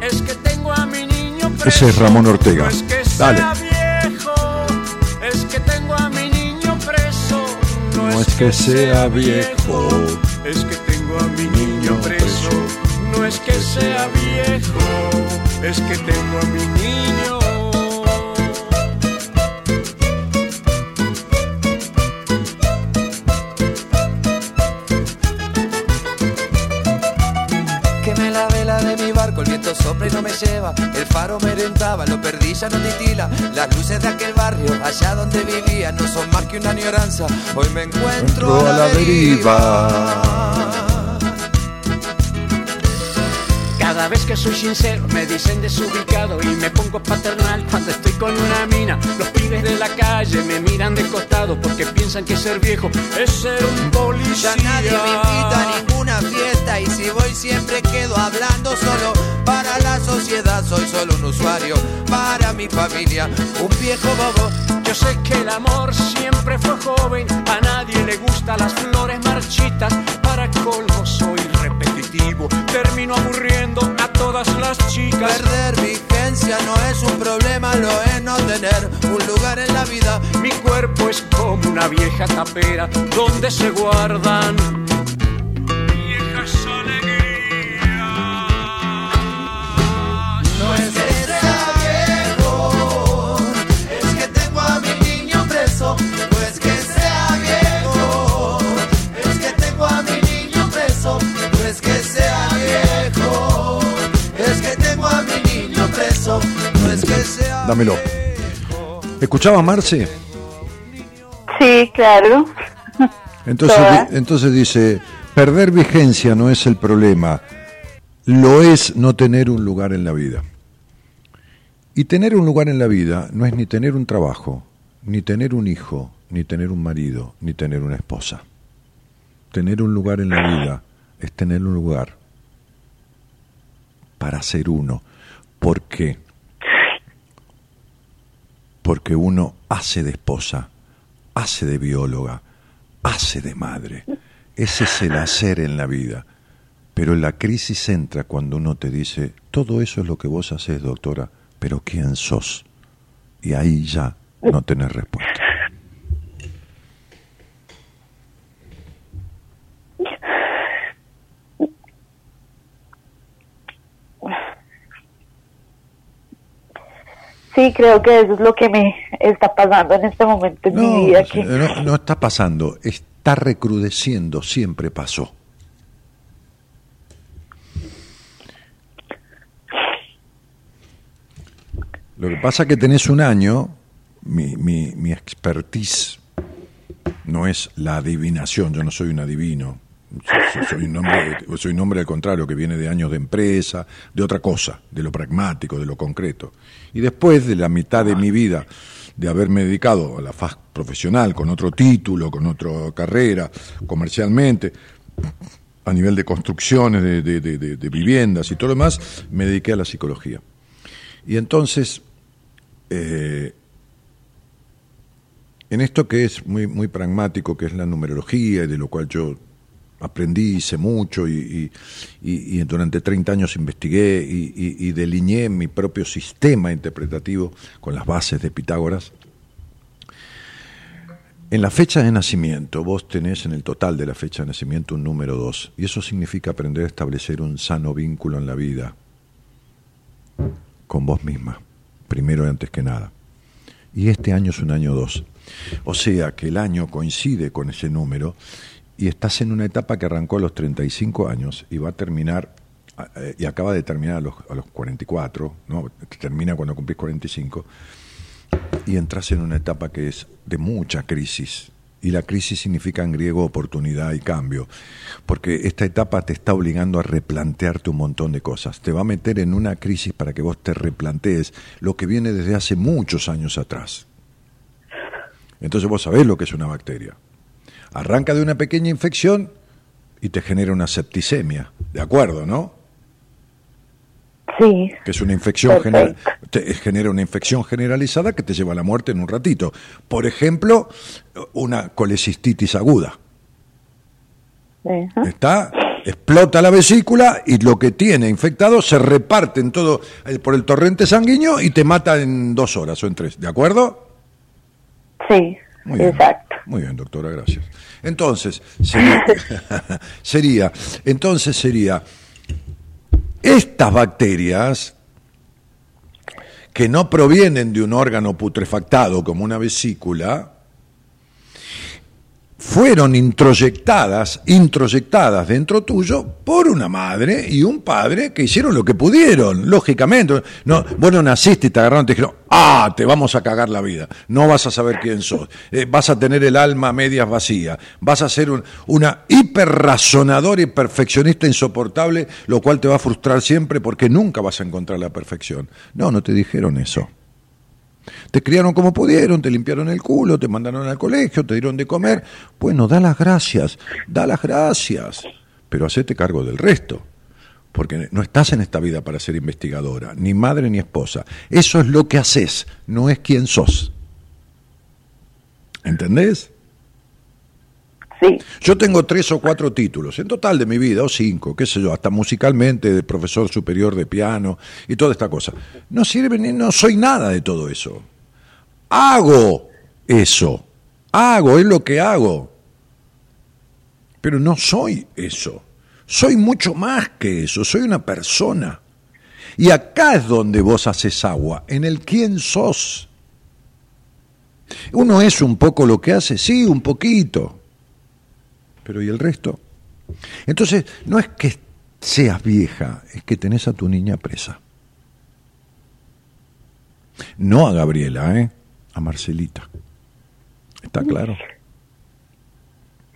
es que tengo a mi niño preso. Ese es Ramón Ortega. No es que Dale. sea viejo, es que tengo a mi niño preso. No es que sea viejo, es sea viejo, es que tengo a mi niño. Quemé la vela de mi barco, el viento sopla y no me lleva. El faro me dentaba, lo perdí, ya no titila. Las luces de aquel barrio, allá donde vivía, no son más que una añoranza. Hoy me encuentro Entro a la deriva. Cada vez que soy sincero me dicen desubicado y me pongo paternal cuando estoy con una mina. Los pibes de la calle me miran de costado porque piensan que ser viejo es ser un policía. Ya nadie me invita a ninguna fiesta y si voy siempre quedo hablando solo para la sociedad. Soy solo un usuario para mi familia, un viejo bobo. Yo sé que el amor siempre fue joven, a nadie le gustan las flores marchitas. Para colmo soy termino aburriendo a todas las chicas. Perder vigencia no es un problema, lo es no tener un lugar en la vida. Mi cuerpo es como una vieja tapera donde se guardan Dámelo. ¿Escuchaba Marce? Sí, claro. Entonces, di- entonces dice, perder vigencia no es el problema, lo es no tener un lugar en la vida. Y tener un lugar en la vida no es ni tener un trabajo, ni tener un hijo, ni tener un marido, ni tener una esposa. Tener un lugar en la vida es tener un lugar para ser uno. ¿Por qué? Porque uno hace de esposa, hace de bióloga, hace de madre. Ese es el hacer en la vida. Pero la crisis entra cuando uno te dice, todo eso es lo que vos haces, doctora, pero ¿quién sos? Y ahí ya no tenés respuesta. Sí, creo que eso es lo que me está pasando en este momento en No, mi vida. Que... no, no está pasando, está recrudeciendo, siempre pasó. Lo que pasa es que tenés un año, mi, mi, mi expertise no es la adivinación, yo no soy un adivino, soy, un hombre, soy un al contrario, que viene de años de empresa, de otra cosa, de lo pragmático, de lo concreto. Y después de la mitad de mi vida, de haberme dedicado a la faz profesional, con otro título, con otra carrera, comercialmente, a nivel de construcciones, de, de- de- de- de viviendas y todo lo demás, me dediqué a la psicología. Y entonces, eh, en esto que es muy, muy pragmático, que es la numerología, y de lo cual yo aprendí, hice mucho, y, y- durante 30 años investigué y, y- y delineé mi propio sistema interpretativo con las bases de Pitágoras. En la fecha de nacimiento, vos tenés en el total de la fecha de nacimiento un número 2, y eso significa aprender a establecer un sano vínculo en la vida con vos misma, primero y antes que nada. Y este año es un año 2. O sea que el año coincide con ese número y estás en una etapa que arrancó a los 35 años y va a terminar, eh, y acaba de terminar a los, a los 44, ¿no? termina cuando cumplís 45, y entras en una etapa que es de mucha crisis. Y la crisis significa en griego oportunidad y cambio, porque esta etapa te está obligando a replantearte un montón de cosas. Te va a meter en una crisis para que vos te replantees lo que viene desde hace muchos años atrás. Entonces vos sabés lo que es una bacteria. Arranca de una pequeña infección y te genera una septicemia. ¿De acuerdo, no? Sí, que es una infección general, te- genera una infección generalizada que te lleva a la muerte en un ratito. Por ejemplo, una colecistitis aguda. ajá. Está explota la vesícula y lo que tiene infectado se reparte en todo el- por el torrente sanguíneo y te mata en dos horas o en tres. ¿De acuerdo? sí, Muy bien. exacto. Muy bien, doctora, gracias. Entonces, sería, sería, entonces sería, estas bacterias que no provienen de un órgano putrefactado como una vesícula, fueron introyectadas, introyectadas dentro tuyo por una madre y un padre que hicieron lo que pudieron, lógicamente. No, vos no naciste y te agarraron y te dijeron, ah, te vamos a cagar la vida, no vas a saber quién sos, eh, vas a tener el alma a medias vacía, vas a ser un- una hiperrazonadora y perfeccionista insoportable, lo cual te va a frustrar siempre porque nunca vas a encontrar la perfección. No, no te dijeron eso. Te criaron como pudieron, te limpiaron el culo, te mandaron al colegio, te dieron de comer. Bueno, da las gracias, da las gracias, pero hacete cargo del resto. Porque no estás en esta vida para ser investigadora, ni madre ni esposa. Eso es lo que haces, no es quién sos. ¿Entendés? Yo tengo tres o cuatro títulos, en total de mi vida, o cinco, qué sé yo, hasta musicalmente, de profesor superior de piano y toda esta cosa. No sirve ni, no soy nada de todo eso. Hago eso, hago, es lo que hago. Pero no soy eso. Soy mucho más que eso, soy una persona. Y acá es donde vos haces agua, en el quién sos. Uno es un poco lo que hace, sí, un poquito. Pero ¿y el resto? Entonces, no es que seas vieja, es que tenés a tu niña presa. No a Gabriela, ¿eh? A Marcelita. ¿Está claro?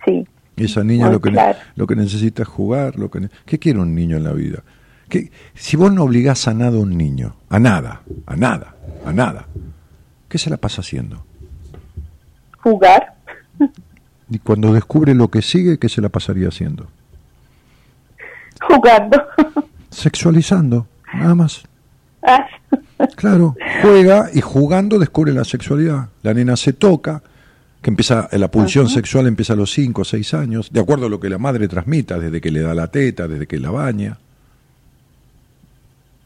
sí. Esa niña lo que, claro. lo que necesita es jugar. Lo que ¿Qué quiere un niño en la vida? ¿Qué- si vos no obligás a nada a un niño, a nada, a nada, a nada, ¿qué se la pasa haciendo? Jugar, Y cuando descubre lo que sigue, ¿qué se la pasaría haciendo? jugando. Sexualizando, nada más. Ah, Claro, juega y jugando descubre la sexualidad. La nena se toca, que empieza la pulsión sexual empieza a los 5 o 6 años, de acuerdo a lo que la madre transmita, desde que le da la teta, desde que la baña.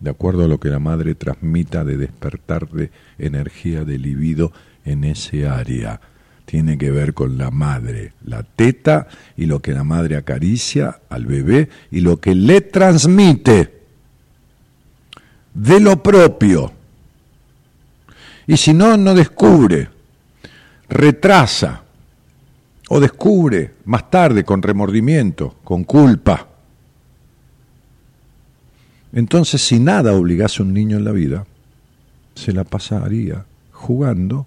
De acuerdo a lo que la madre transmita de despertar de energía de libido en ese área. Tiene que ver con la madre, la teta y lo que la madre acaricia al bebé y lo que le transmite de lo propio. Y si no, no descubre, retrasa o descubre más tarde con remordimiento, con culpa. Entonces, si nada obligase a un niño en la vida, se la pasaría jugando,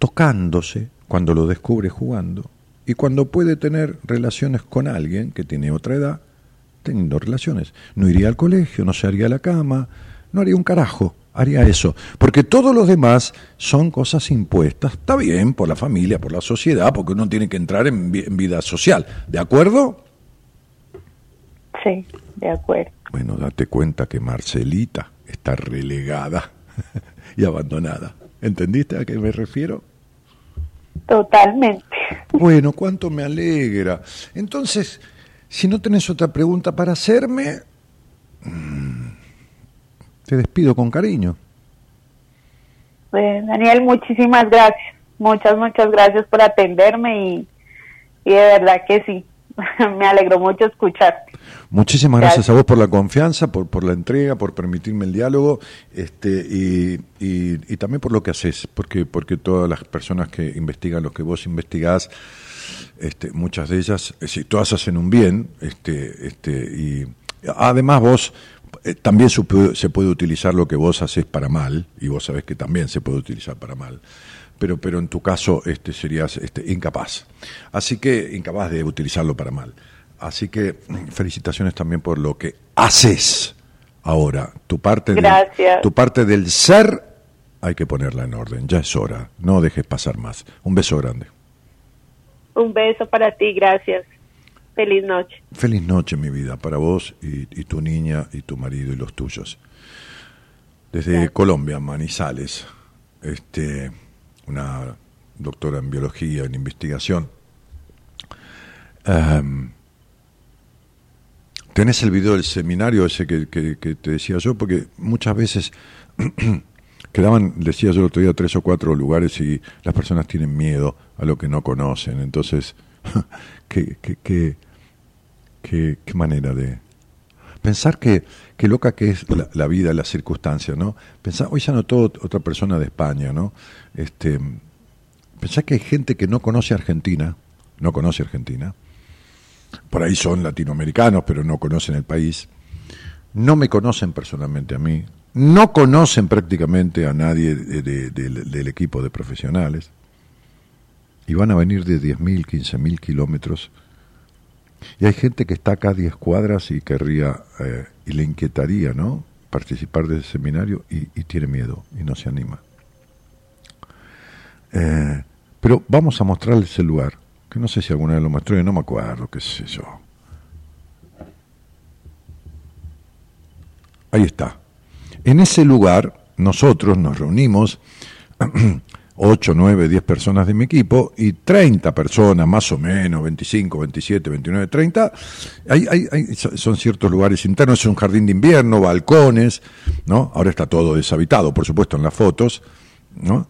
tocándose, cuando lo descubre jugando, y cuando puede tener relaciones con alguien que tiene otra edad, teniendo relaciones. No iría al colegio, no se haría la cama, no haría un carajo, haría eso. Porque todos los demás son cosas impuestas, está bien, por la familia, por la sociedad, porque uno tiene que entrar en, vi- en vida social. ¿De acuerdo? Sí, de acuerdo. Bueno, date cuenta que Marcelita está relegada y abandonada. ¿Entendiste a qué me refiero? Totalmente. Bueno, cuánto me alegra. Entonces, si no tenés otra pregunta para hacerme, mm, te despido con cariño. Pues, Daniel, muchísimas gracias. Muchas, muchas gracias por atenderme y, y de verdad que sí, me alegró mucho escucharte. Muchísimas gracias, a vos por la confianza, por, por la entrega, por permitirme el diálogo este, y, y- y también por lo que haces, porque, porque todas las personas que investigan lo que vos investigás, este, muchas de ellas, eh, sí, todas hacen un bien, este, este, y además vos eh, también se puede utilizar lo que vos haces para mal, y vos sabés que también se puede utilizar para mal. Pero, pero en tu caso este, serías este, incapaz. Así que, incapaz de utilizarlo para mal. Así que felicitaciones también por lo que haces ahora. Tu parte, del, Gracias. tu parte del ser hay que ponerla en orden. Ya es hora. No dejes pasar más. Un beso grande. Un beso para ti, gracias. Feliz noche. Feliz noche, mi vida, para vos y, y tu niña y tu marido y los tuyos. Desde Colombia, Manizales, este, una doctora en biología, en investigación. Em, ¿Tenés el video del seminario ese que, que- que te decía yo? Porque muchas veces quedaban, decía yo el otro día, tres o cuatro lugares y las personas tienen miedo a lo que no conocen. Entonces, ¿qué, qué, qué, qué, qué manera de... Pensar que, qué loca que es la, vida, la circunstancia, ¿no? Pensar, hoy se anotó otra persona de España, ¿no? Este, pensar que hay gente que no conoce Argentina, no conoce Argentina, por ahí son latinoamericanos, pero no conocen el país, no me conocen personalmente a mí, no conocen prácticamente a nadie de- de- del- equipo de profesionales, y van a venir de 10.000, 15.000 kilómetros, y hay gente que está acá a 10 cuadras y querría, eh, y le inquietaría, ¿no?, participar de ese seminario y, y tiene miedo y no se anima. Eh, pero vamos a mostrarles el lugar, que no sé si alguna vez lo mostró, yo no me acuerdo, qué sé yo. Ahí está. En ese lugar nosotros nos reunimos, 8, 9, 10 personas de mi equipo y 30 personas, más o menos, 25, 27, 29, 30. Hay, hay, hay- son ciertos lugares internos, es un jardín de invierno, balcones, ¿no? Ahora está todo deshabitado, por supuesto, en las fotos, ¿no?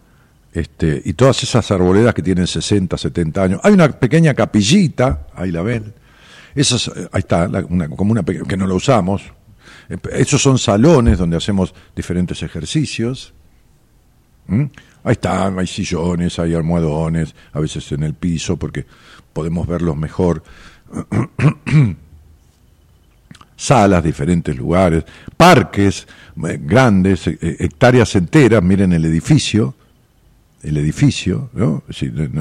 Este, y todas esas arboledas que tienen 60, 70 años. Hay una pequeña capillita, ahí la ven. Esas, eh, ahí está, la- una- como una que no la usamos. Eh, Esos son salones donde hacemos diferentes ejercicios. ¿Mm? Ahí están, hay sillones, hay almohadones, a veces en el piso, porque podemos verlos mejor. Salas, diferentes lugares, parques eh, grandes, eh, hectáreas enteras, miren el edificio, el edificio, ¿no?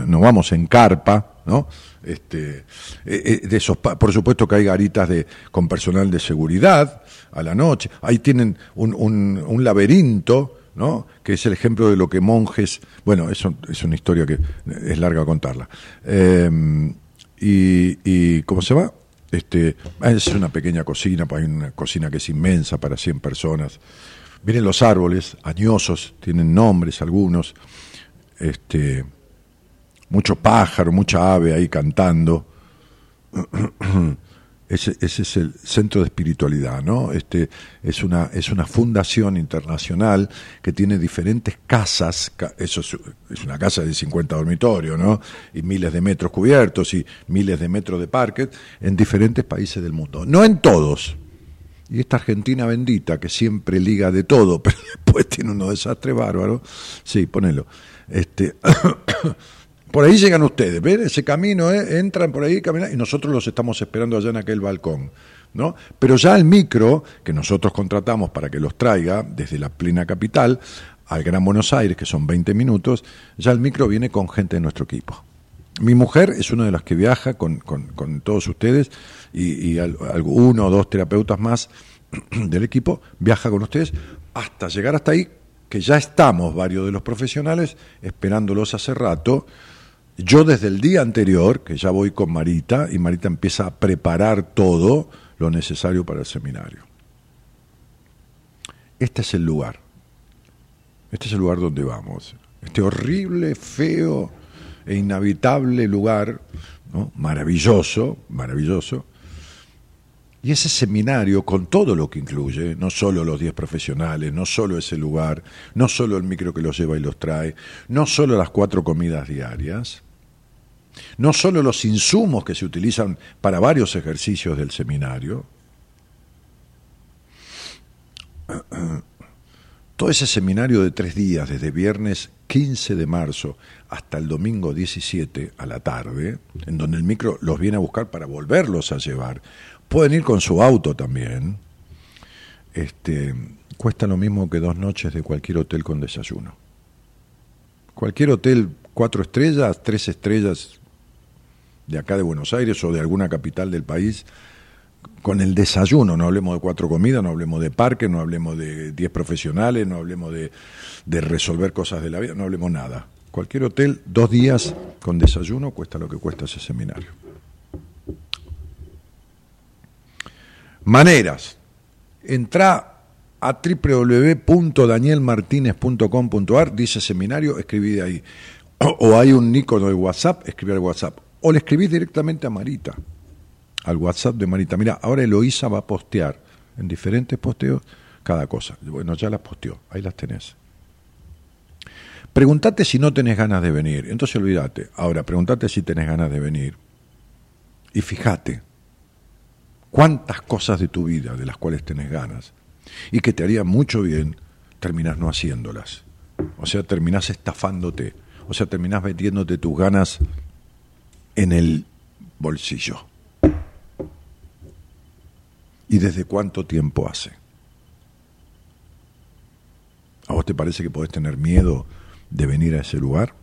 No, vamos en carpa, ¿no? Este, eh, eh, de esos, por supuesto que hay garitas de, con personal de seguridad a la noche. Ahí tienen un, un, un laberinto, ¿no? Que es el ejemplo de lo que monjes. Bueno, eso es una historia que es larga contarla. Eh, y, y, ¿cómo se va? Este, es una pequeña cocina, pues hay una cocina que es inmensa para 100 personas. Miren los árboles, añosos, tienen nombres algunos este, mucho pájaro, mucha ave ahí cantando. Ese, ese es el centro de espiritualidad, ¿no? Este es una es una fundación internacional que tiene diferentes casas, ca- eso es, es una casa de 50 dormitorios, ¿no? Y miles de metros cubiertos y miles de metros de parques en diferentes países del mundo. No en todos, y esta Argentina bendita que siempre liga de todo, pero después tiene unos desastres bárbaros. Sí, ponelo. Este, por ahí llegan ustedes, ¿ven? Ese camino, ¿eh? entran por ahí, caminan, y nosotros los estamos esperando allá en aquel balcón. ¿no? Pero ya el micro que nosotros contratamos para que los traiga desde la plena capital al Gran Buenos Aires, que son 20 minutos, ya el micro viene con gente de nuestro equipo. Mi mujer es una de las que viaja con, con, con todos ustedes y, uno o dos terapeutas más del equipo viaja con ustedes hasta llegar hasta ahí, que ya estamos varios de los profesionales esperándolos hace rato. Yo desde el día anterior, que ya voy con Marita, y Marita empieza a preparar todo, lo necesario para el seminario. Este es el lugar. Este es el lugar donde vamos. Este horrible, feo e inhabitable lugar, ¿no? maravilloso, maravilloso. Y ese seminario, con todo lo que incluye, no solo los 10 profesionales, no solo ese lugar, no solo el micro que los lleva y los trae, no solo las cuatro comidas diarias, no solo los insumos que se utilizan para varios ejercicios del seminario, todo ese seminario de tres días, desde viernes 15 de marzo hasta el domingo 17 a la tarde, en donde el micro los viene a buscar para volverlos a llevar, pueden ir con su auto también, este, cuesta lo mismo que dos noches de cualquier hotel con desayuno. Cualquier hotel cuatro estrellas, tres estrellas de acá de Buenos Aires o de alguna capital del país, con el desayuno, no hablemos de cuatro comidas, no hablemos de parque, no hablemos de diez profesionales, no hablemos de, de resolver cosas de la vida, no hablemos nada. Cualquier hotel, dos días con desayuno cuesta lo que cuesta ese seminario. Maneras. Entra a www.danielmartinez.com.ar, dice seminario, escribí de ahí. O, o hay un icono de WhatsApp, escribí al WhatsApp. O le escribís directamente a Marita, al WhatsApp de Marita. Mira, ahora Eloísa va a postear en diferentes posteos cada cosa. Bueno, ya las posteó, ahí las tenés. Preguntate si no tenés ganas de venir. Entonces olvídate. Ahora, preguntate si tenés ganas de venir. Y fíjate cuántas cosas de tu vida de las cuales tenés ganas y que te haría mucho bien, terminás no haciéndolas. O sea, terminás estafándote. O sea, terminás metiéndote tus ganas en el bolsillo. ¿Y desde cuánto tiempo hace? ¿A vos te parece que podés tener miedo de venir a ese lugar?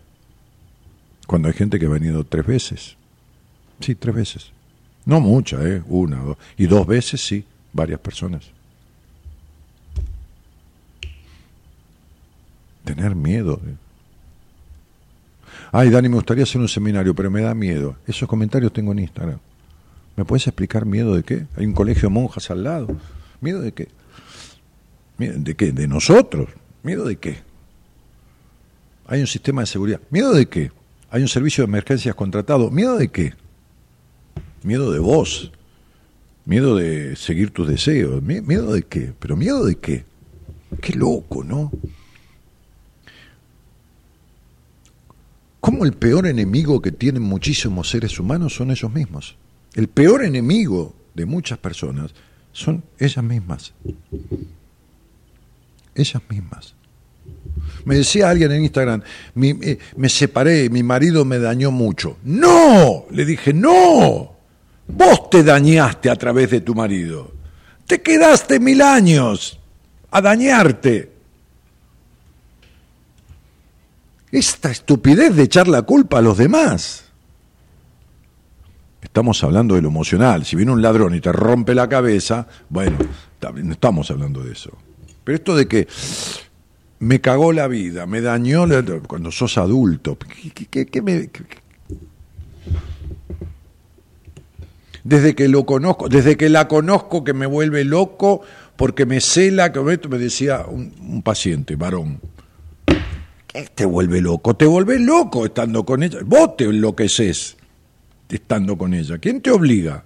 Cuando hay gente que ha venido tres veces. Sí, tres veces. No mucha, ¿eh? Una, dos. Y dos veces sí, varias personas. Tener miedo. ¿eh? Ay, Dani, me gustaría hacer un seminario, pero me da miedo. Esos comentarios tengo en Instagram. ¿Me puedes explicar miedo de qué? Hay un colegio de monjas al lado. ¿Miedo de qué? ¿De qué? ¿De nosotros? ¿Miedo de qué? Hay un sistema de seguridad. ¿Miedo de qué? Hay un servicio de emergencias contratado. ¿Miedo de qué? Miedo de vos. Miedo de seguir tus deseos. ¿Miedo de qué? ¿Pero miedo de qué? Qué loco, ¿no? ¿Cómo el peor enemigo que tienen muchísimos seres humanos son ellos mismos? El peor enemigo de muchas personas son ellas mismas. Ellas mismas. Me decía alguien en Instagram, mi, eh, me separé, mi marido me dañó mucho. No, le dije, no, vos te dañaste a través de tu marido. Te quedaste mil años a dañarte. Esta estupidez de echar la culpa a los demás. Estamos hablando de lo emocional. Si viene un ladrón y te rompe la cabeza, bueno, no estamos hablando de eso. Pero esto de que me cagó la vida, me dañó cuando sos adulto, ¿qué, qué, qué me... Desde que lo conozco, desde que la conozco que me vuelve loco porque me cela, que me decía un, paciente, varón. ¿Qué te vuelve loco? Te vuelves loco estando con ella. Vos te enloqueces estando con ella. ¿Quién te obliga?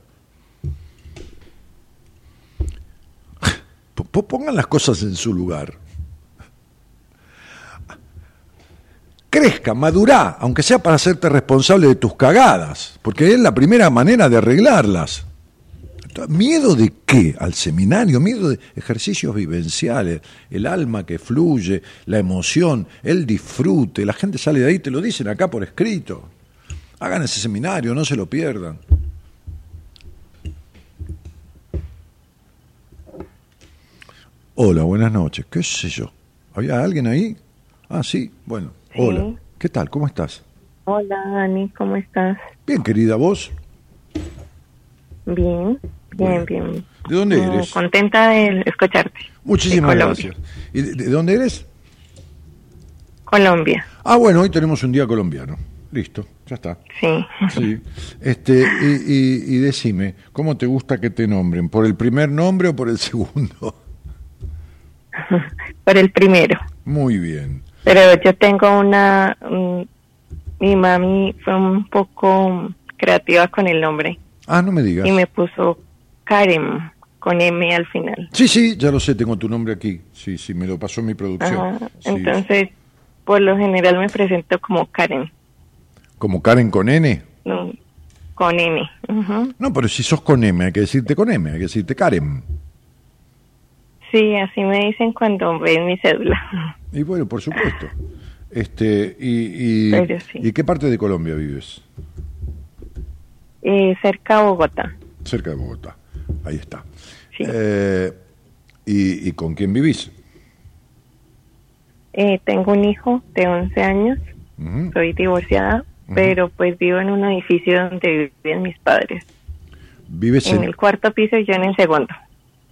Pongan las cosas en su lugar. Crezca, madurá, aunque sea para hacerte responsable de tus cagadas, porque es la primera manera de arreglarlas. ¿Miedo de qué? Al seminario, miedo de ejercicios vivenciales, el alma que fluye, la emoción, el disfrute, la gente sale de ahí, te lo dicen acá por escrito. Hagan ese seminario, no se lo pierdan. Hola, buenas noches. ¿Qué sé yo? ¿Había alguien ahí? Ah, sí. Bueno, Sí. hola. ¿Qué tal? ¿Cómo estás? Hola, Dani, ¿cómo estás? Bien, querida, ¿vos? Bien, bien, Bueno. bien. ¿De dónde eres? Contenta de escucharte. Muchísimas de gracias. ¿Y de, de dónde eres? Colombia. Ah, bueno, hoy tenemos un día colombiano. Listo, ya está. Sí. Sí. Este, y, y- y decime, ¿cómo te gusta que te nombren? ¿Por el primer nombre o por el segundo? Por el primero. Muy bien. Pero yo tengo una... mm, mi mami fue un poco creativa con el nombre Ah, no me digas. y me puso Karen con M al final. Sí, sí, ya lo sé, tengo tu nombre aquí. Sí, sí, me lo pasó mi producción. Ajá, Sí. Entonces, por lo general me presento como Karen, ¿Como Karen con N? ¿no? con M. No, pero si sos con M, hay que decirte con M, hay que decirte Karen. Sí, así me dicen cuando ven mi cédula. Y bueno, por supuesto. Este, y, y, Pero sí. ¿y qué parte de Colombia vives? Eh, cerca de Bogotá. Cerca de Bogotá. Ahí está. Sí. Eh, ¿y, ¿Y con quién vivís? Eh, tengo un hijo de 11 años, soy divorciada, pero pues vivo en un edificio donde viven mis padres. ¿Vives En en, el cuarto piso y yo en el segundo.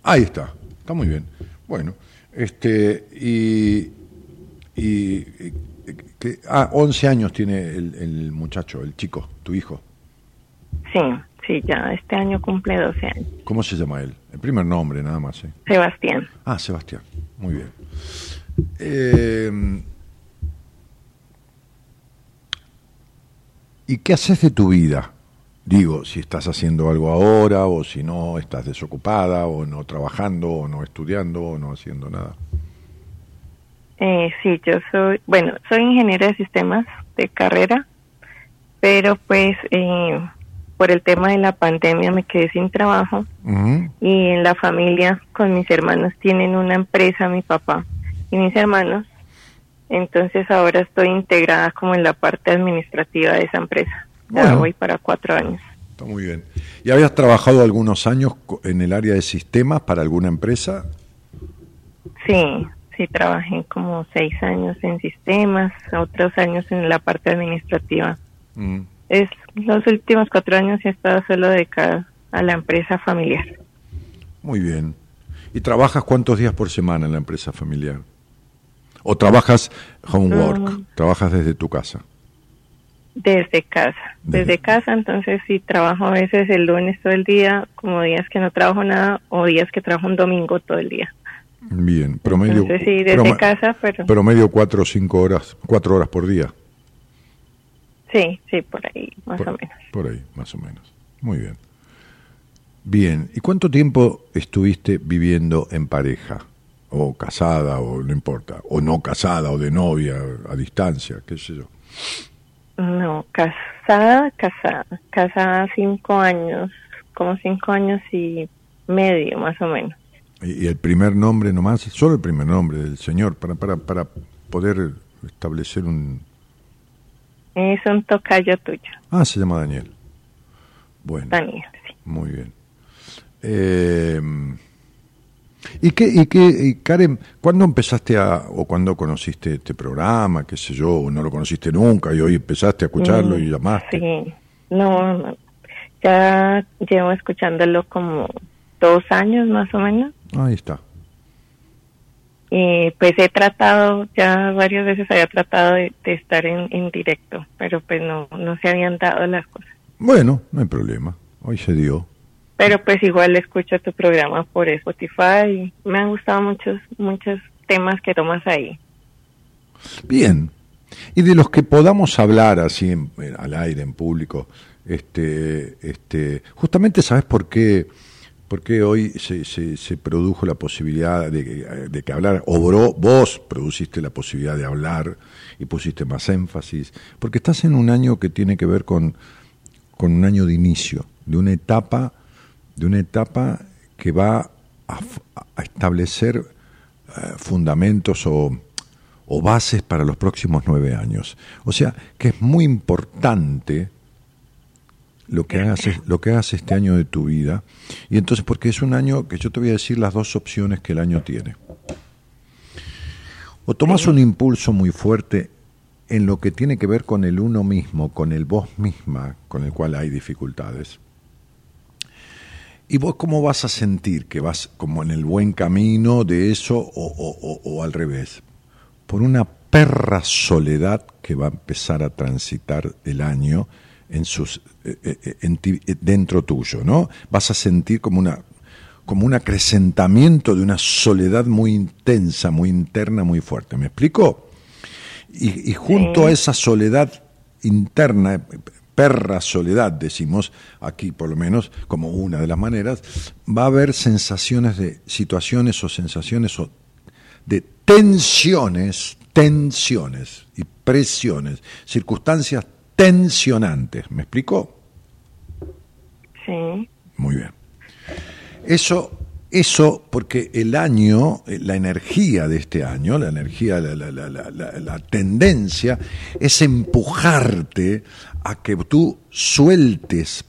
Ahí está, está muy bien. Bueno, este, y, y, que- ah, 11 años tiene el, el muchacho, el chico, tu hijo. Sí, sí, ya este año cumple 12 años. ¿Cómo se llama él? El primer nombre, nada más. ¿eh? Sebastián. Ah, Sebastián, muy bien. Eh, ¿Y qué haces de tu vida? Digo, si estás haciendo algo ahora o si no estás desocupada o no trabajando o no estudiando o no haciendo nada. Eh, sí, yo soy, bueno, soy ingeniera de sistemas de carrera, pero pues eh, por el tema de la pandemia me quedé sin trabajo y en la familia con mis hermanos tienen una empresa, mi papá y mis hermanos, entonces ahora estoy integrada como en la parte administrativa de esa empresa. Ya Bueno. voy para cuatro años. Está muy bien. ¿Y habías trabajado algunos años en el área de sistemas para alguna empresa? Sí, sí, trabajé como seis años en sistemas, otros años en la parte administrativa. Mm. Es los últimos cuatro años he estado solo dedicada a la empresa familiar. Muy bien. ¿Y trabajas cuántos días por semana en la empresa familiar? ¿O trabajas homework? Mm. ¿Trabajas desde tu casa? Desde casa, Desde- desde casa, entonces sí trabajo a veces el lunes todo el día, como días que no trabajo nada, o días que trabajo un domingo todo el día. Bien, promedio. Entonces sí, desde casa, pero Promedio cuatro o cinco horas, cuatro horas por día. sí, sí, por ahí, más por, o menos. por ahí, más o menos. Muy bien. Bien, ¿y cuánto tiempo estuviste viviendo en pareja? O casada, o no importa. O no casada, o de novia, a distancia, qué sé yo. No, casada, casada, casada cinco años, como cinco años y medio, más o menos. Y, el primer nombre nomás, solo el primer nombre del señor, para, para, para poder establecer un... Es un tocayo tuyo, Ah, se llama Daniel. Bueno, Daniel, sí. muy bien. Eh, ¿Y qué, y qué, y Karen, cuándo empezaste a, o cuándo conociste este programa, qué sé yo, o no lo conociste nunca y hoy empezaste a escucharlo Mm, y llamaste? Sí, no, no, ya llevo escuchándolo como dos años más o menos. Ahí está. Y pues he tratado, ya varias veces había tratado de, de estar en, en directo, pero pues no, no se habían dado las cosas. Bueno, no hay problema, hoy se dio. Pero pues igual escucho tu programa por Spotify y me han gustado muchos, muchos temas que tomas ahí. Bien. Y de los que podamos hablar así en- en- al aire, en público, este, este, justamente sabes por qué, por qué hoy se, se, se produjo la posibilidad de, de que hablar, obró, vos produciste la posibilidad de hablar y pusiste más énfasis, porque estás en un año que tiene que ver con, con un año de inicio, de una etapa, de una etapa que va a, a establecer eh, fundamentos o, o bases para los próximos nueve años. O sea, que es muy importante lo que hagas, lo que hagas este año de tu vida. Y entonces, porque es un año que yo te voy a decir las dos opciones que el año tiene. O tomas un impulso muy fuerte en lo que tiene que ver con el uno mismo, con el vos misma, con el cual hay dificultades. ¿Y vos cómo vas a sentir que vas como en el buen camino de eso o, o- o- o al revés? Por una perra soledad que va a empezar a transitar el año en sus, en ti- eh, dentro tuyo, ¿no? Vas a sentir como una como un acrecentamiento de una soledad muy intensa, muy interna, muy fuerte. ¿Me explico? Y, y junto Sí. a esa soledad interna, perra soledad, decimos aquí por lo menos, como una de las maneras, va a haber sensaciones de situaciones o sensaciones o de tensiones, tensiones y presiones, circunstancias tensionantes. ¿Me explico? Sí. Muy bien. Eso, eso porque el año, eh, la energía de este año, la energía, la, tendencia es empujarte a que tú sueltes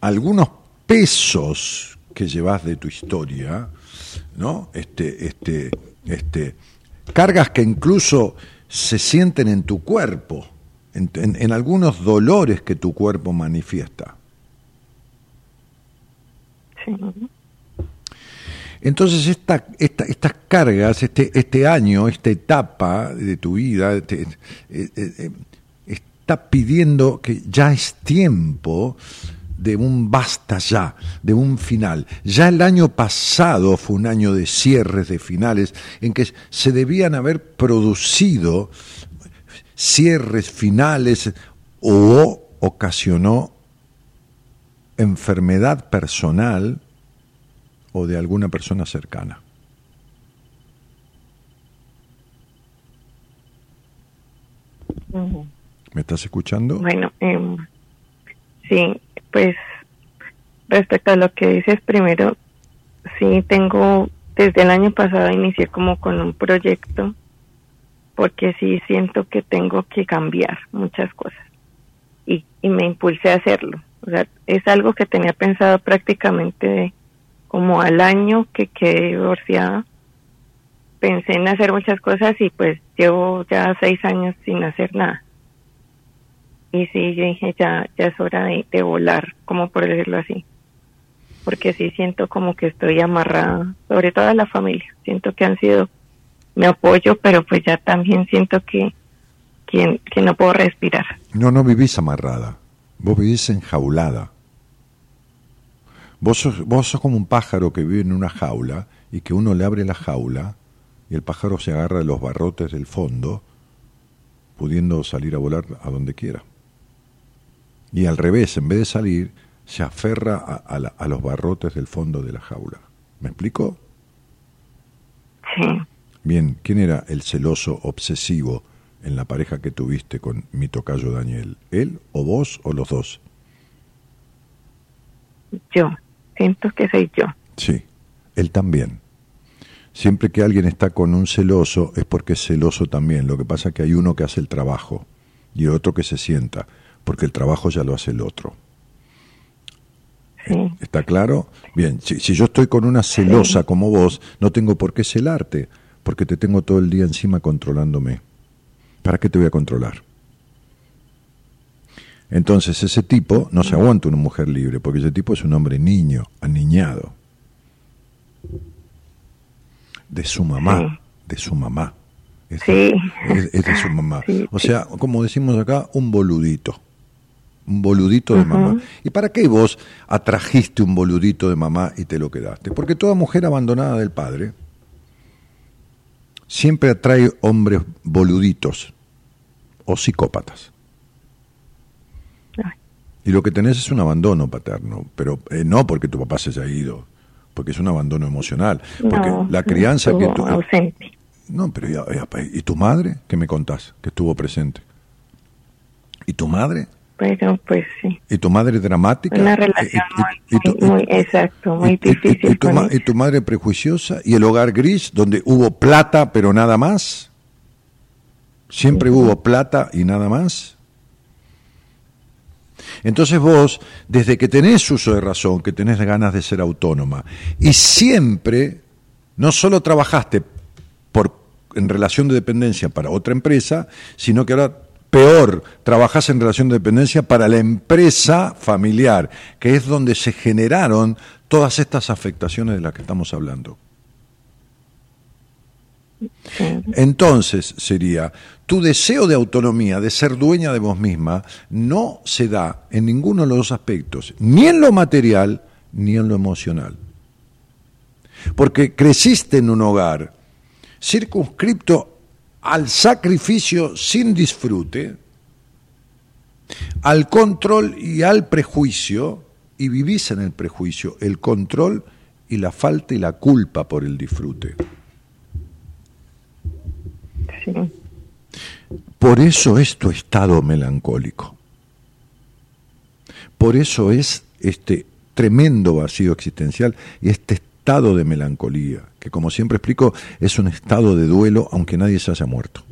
algunos pesos que llevas de tu historia, ¿no? Este, este, este, cargas que incluso se sienten en tu cuerpo, en algunos dolores que tu cuerpo manifiesta. Entonces esta, esta- estas cargas, este, este año, esta etapa de tu vida, este, eh, está pidiendo que ya es tiempo de un basta ya, de un final. Ya el año pasado fue un año de cierres, de finales, en que se debían haber producido cierres, finales, o ocasionó enfermedad personal o de alguna persona cercana. ¿Me estás escuchando? Bueno, em, sí, pues respecto a lo que dices primero, sí tengo, desde el año pasado inicié como con un proyecto, porque sí siento que tengo que cambiar muchas cosas y, y me impulsé a hacerlo. O sea, es algo que tenía pensado prácticamente como al año que quedé divorciada. Pensé en hacer muchas cosas y pues llevo ya seis años sin hacer nada. Y sí, yo dije, ya, ya es hora de, de volar, como por decirlo así. Porque sí siento como que estoy amarrada, sobre todo a la familia. Siento que han sido mi apoyo, pero pues ya también siento que, que, que no puedo respirar. No, no vivís amarrada. Vos vivís enjaulada. Vos sos, vos sos como un pájaro que vive en una jaula y que uno le abre la jaula y el pájaro se agarra de los barrotes del fondo, pudiendo salir a volar a donde quiera. Y al revés, en vez de salir, se aferra a, a la- a los barrotes del fondo de la jaula. ¿Me explico? Sí. Bien, ¿quién era el celoso obsesivo en la pareja que tuviste con mi tocayo Daniel? ¿Él o vos o los dos? Yo, siento que soy yo. Sí, él también. Siempre que alguien está con un celoso es porque es celoso también. Lo que pasa es que hay uno que hace el trabajo y otro que se sienta, porque el trabajo ya lo hace el otro. Sí. ¿Está claro? Bien, si, si yo estoy con una celosa como vos, no tengo por qué celarte, porque te tengo todo el día encima controlándome. ¿Para qué te voy a controlar? Entonces ese tipo no se aguanta una mujer libre, porque ese tipo es un hombre niño, aniñado. De su mamá, de su mamá. Es, Sí. es- es de su mamá. Sí, o sí. sea, como decimos acá, un boludito. Un boludito de mamá. ¿Y para qué vos atrajiste un boludito de mamá y te lo quedaste? Porque toda mujer abandonada del padre siempre atrae hombres boluditos o psicópatas. Ay. Y lo que tenés es un abandono paterno, pero eh, no porque tu papá se haya ido, porque es un abandono emocional, porque No, la crianza que estuvo tú... ausente. No, pero ya- ya, ¿y tu madre? ¿Qué me contás? Que estuvo presente. ¿Y tu madre? Pero pues sí. ¿Y tu madre dramática? Una ¿Y- relación y- y- y tu- muy, muy, exacto, muy y- y- y- difícil. y tu con ma- y tu madre prejuiciosa? ¿Y el hogar gris, donde hubo plata pero nada más? ¿Siempre hubo plata y nada más? Entonces vos, desde que tenés uso de razón, que tenés ganas de ser autónoma, y siempre, no solo trabajaste por, en relación de dependencia para otra empresa, sino que ahora, peor, trabajás en relación de dependencia para la empresa familiar, que es donde se generaron todas estas afectaciones de las que estamos hablando. Entonces sería, tu deseo de autonomía, de ser dueña de vos misma, no se da en ninguno de los dos aspectos, ni en lo material ni en lo emocional. Porque creciste en un hogar circunscripto al sacrificio sin disfrute, al control y al prejuicio, y vivís en el prejuicio, el control y la falta y la culpa por el disfrute. Por eso es tu estado melancólico. Por eso es este tremendo vacío existencial y este estado de melancolía, que como siempre explico, es un estado de duelo aunque nadie se haya muerto.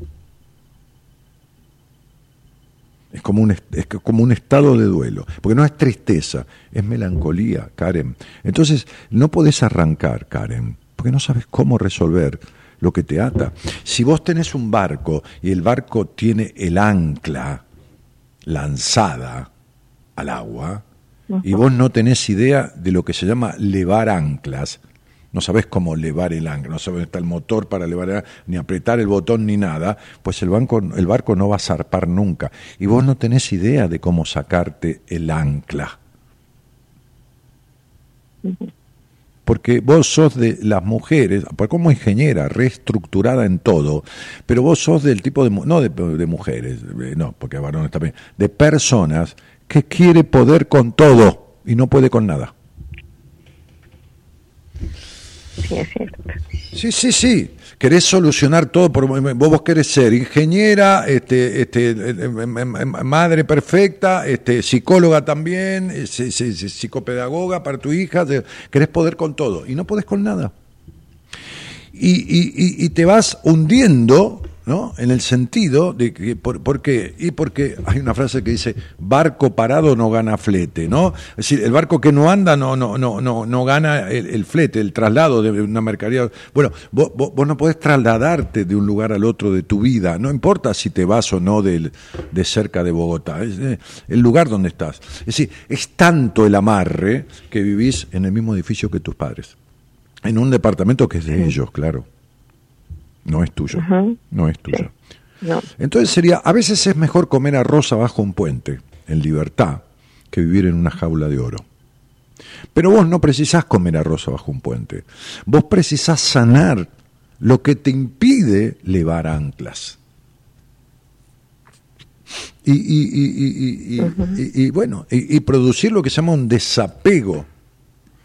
Es como, un, es como un estado de duelo, porque no es tristeza, es melancolía, Karen. Entonces, no podés arrancar, Karen, porque no sabes cómo resolver lo que te ata. Si vos tenés un barco y el barco tiene el ancla lanzada al agua, y vos no tenés idea de lo que se llama levar anclas, no sabés cómo levar el ancla, no sabés dónde está el motor para levar el ancla, ni apretar el botón ni nada, pues el, banco, el barco no va a zarpar nunca. Y vos no tenés idea de cómo sacarte el ancla. Porque vos sos de las mujeres, como ingeniera, reestructurada en todo, pero vos sos del tipo de, no de, de mujeres, eh, no, porque varones también, de personas que quiere poder con todo y no puede con nada. Sí. Sí, sí, sí. Querés solucionar todo por vos vos querés ser ingeniera, este, este, eh, eh, eh, madre perfecta, este, psicóloga también, eh, si- si- si- psicopedagoga para tu hija, querés poder con todo y no podés con nada. Y, y- y- te vas hundiendo, ¿no? En el sentido de que, por, ¿por qué? Y porque hay una frase que dice, barco parado no gana flete, ¿no? Es decir, el barco que no anda no, no, no, no, no gana el, el flete, el traslado de una mercadería. Bueno, vos, vos- vos no podés trasladarte de un lugar al otro de tu vida, no importa si te vas o no del, de cerca de Bogotá, es eh, el lugar donde estás. Es decir, es tanto el amarre que vivís en el mismo edificio que tus padres. En un departamento que es de ellos, claro. No es tuyo. No es tuyo. No. Entonces sería, a veces es mejor comer arroz abajo un puente, en libertad, que vivir en una jaula de oro. Pero vos no precisás comer arroz abajo un puente. Vos precisás sanar lo que te impide levar anclas. Y, y- y- y- y bueno, y producir lo que se llama un desapego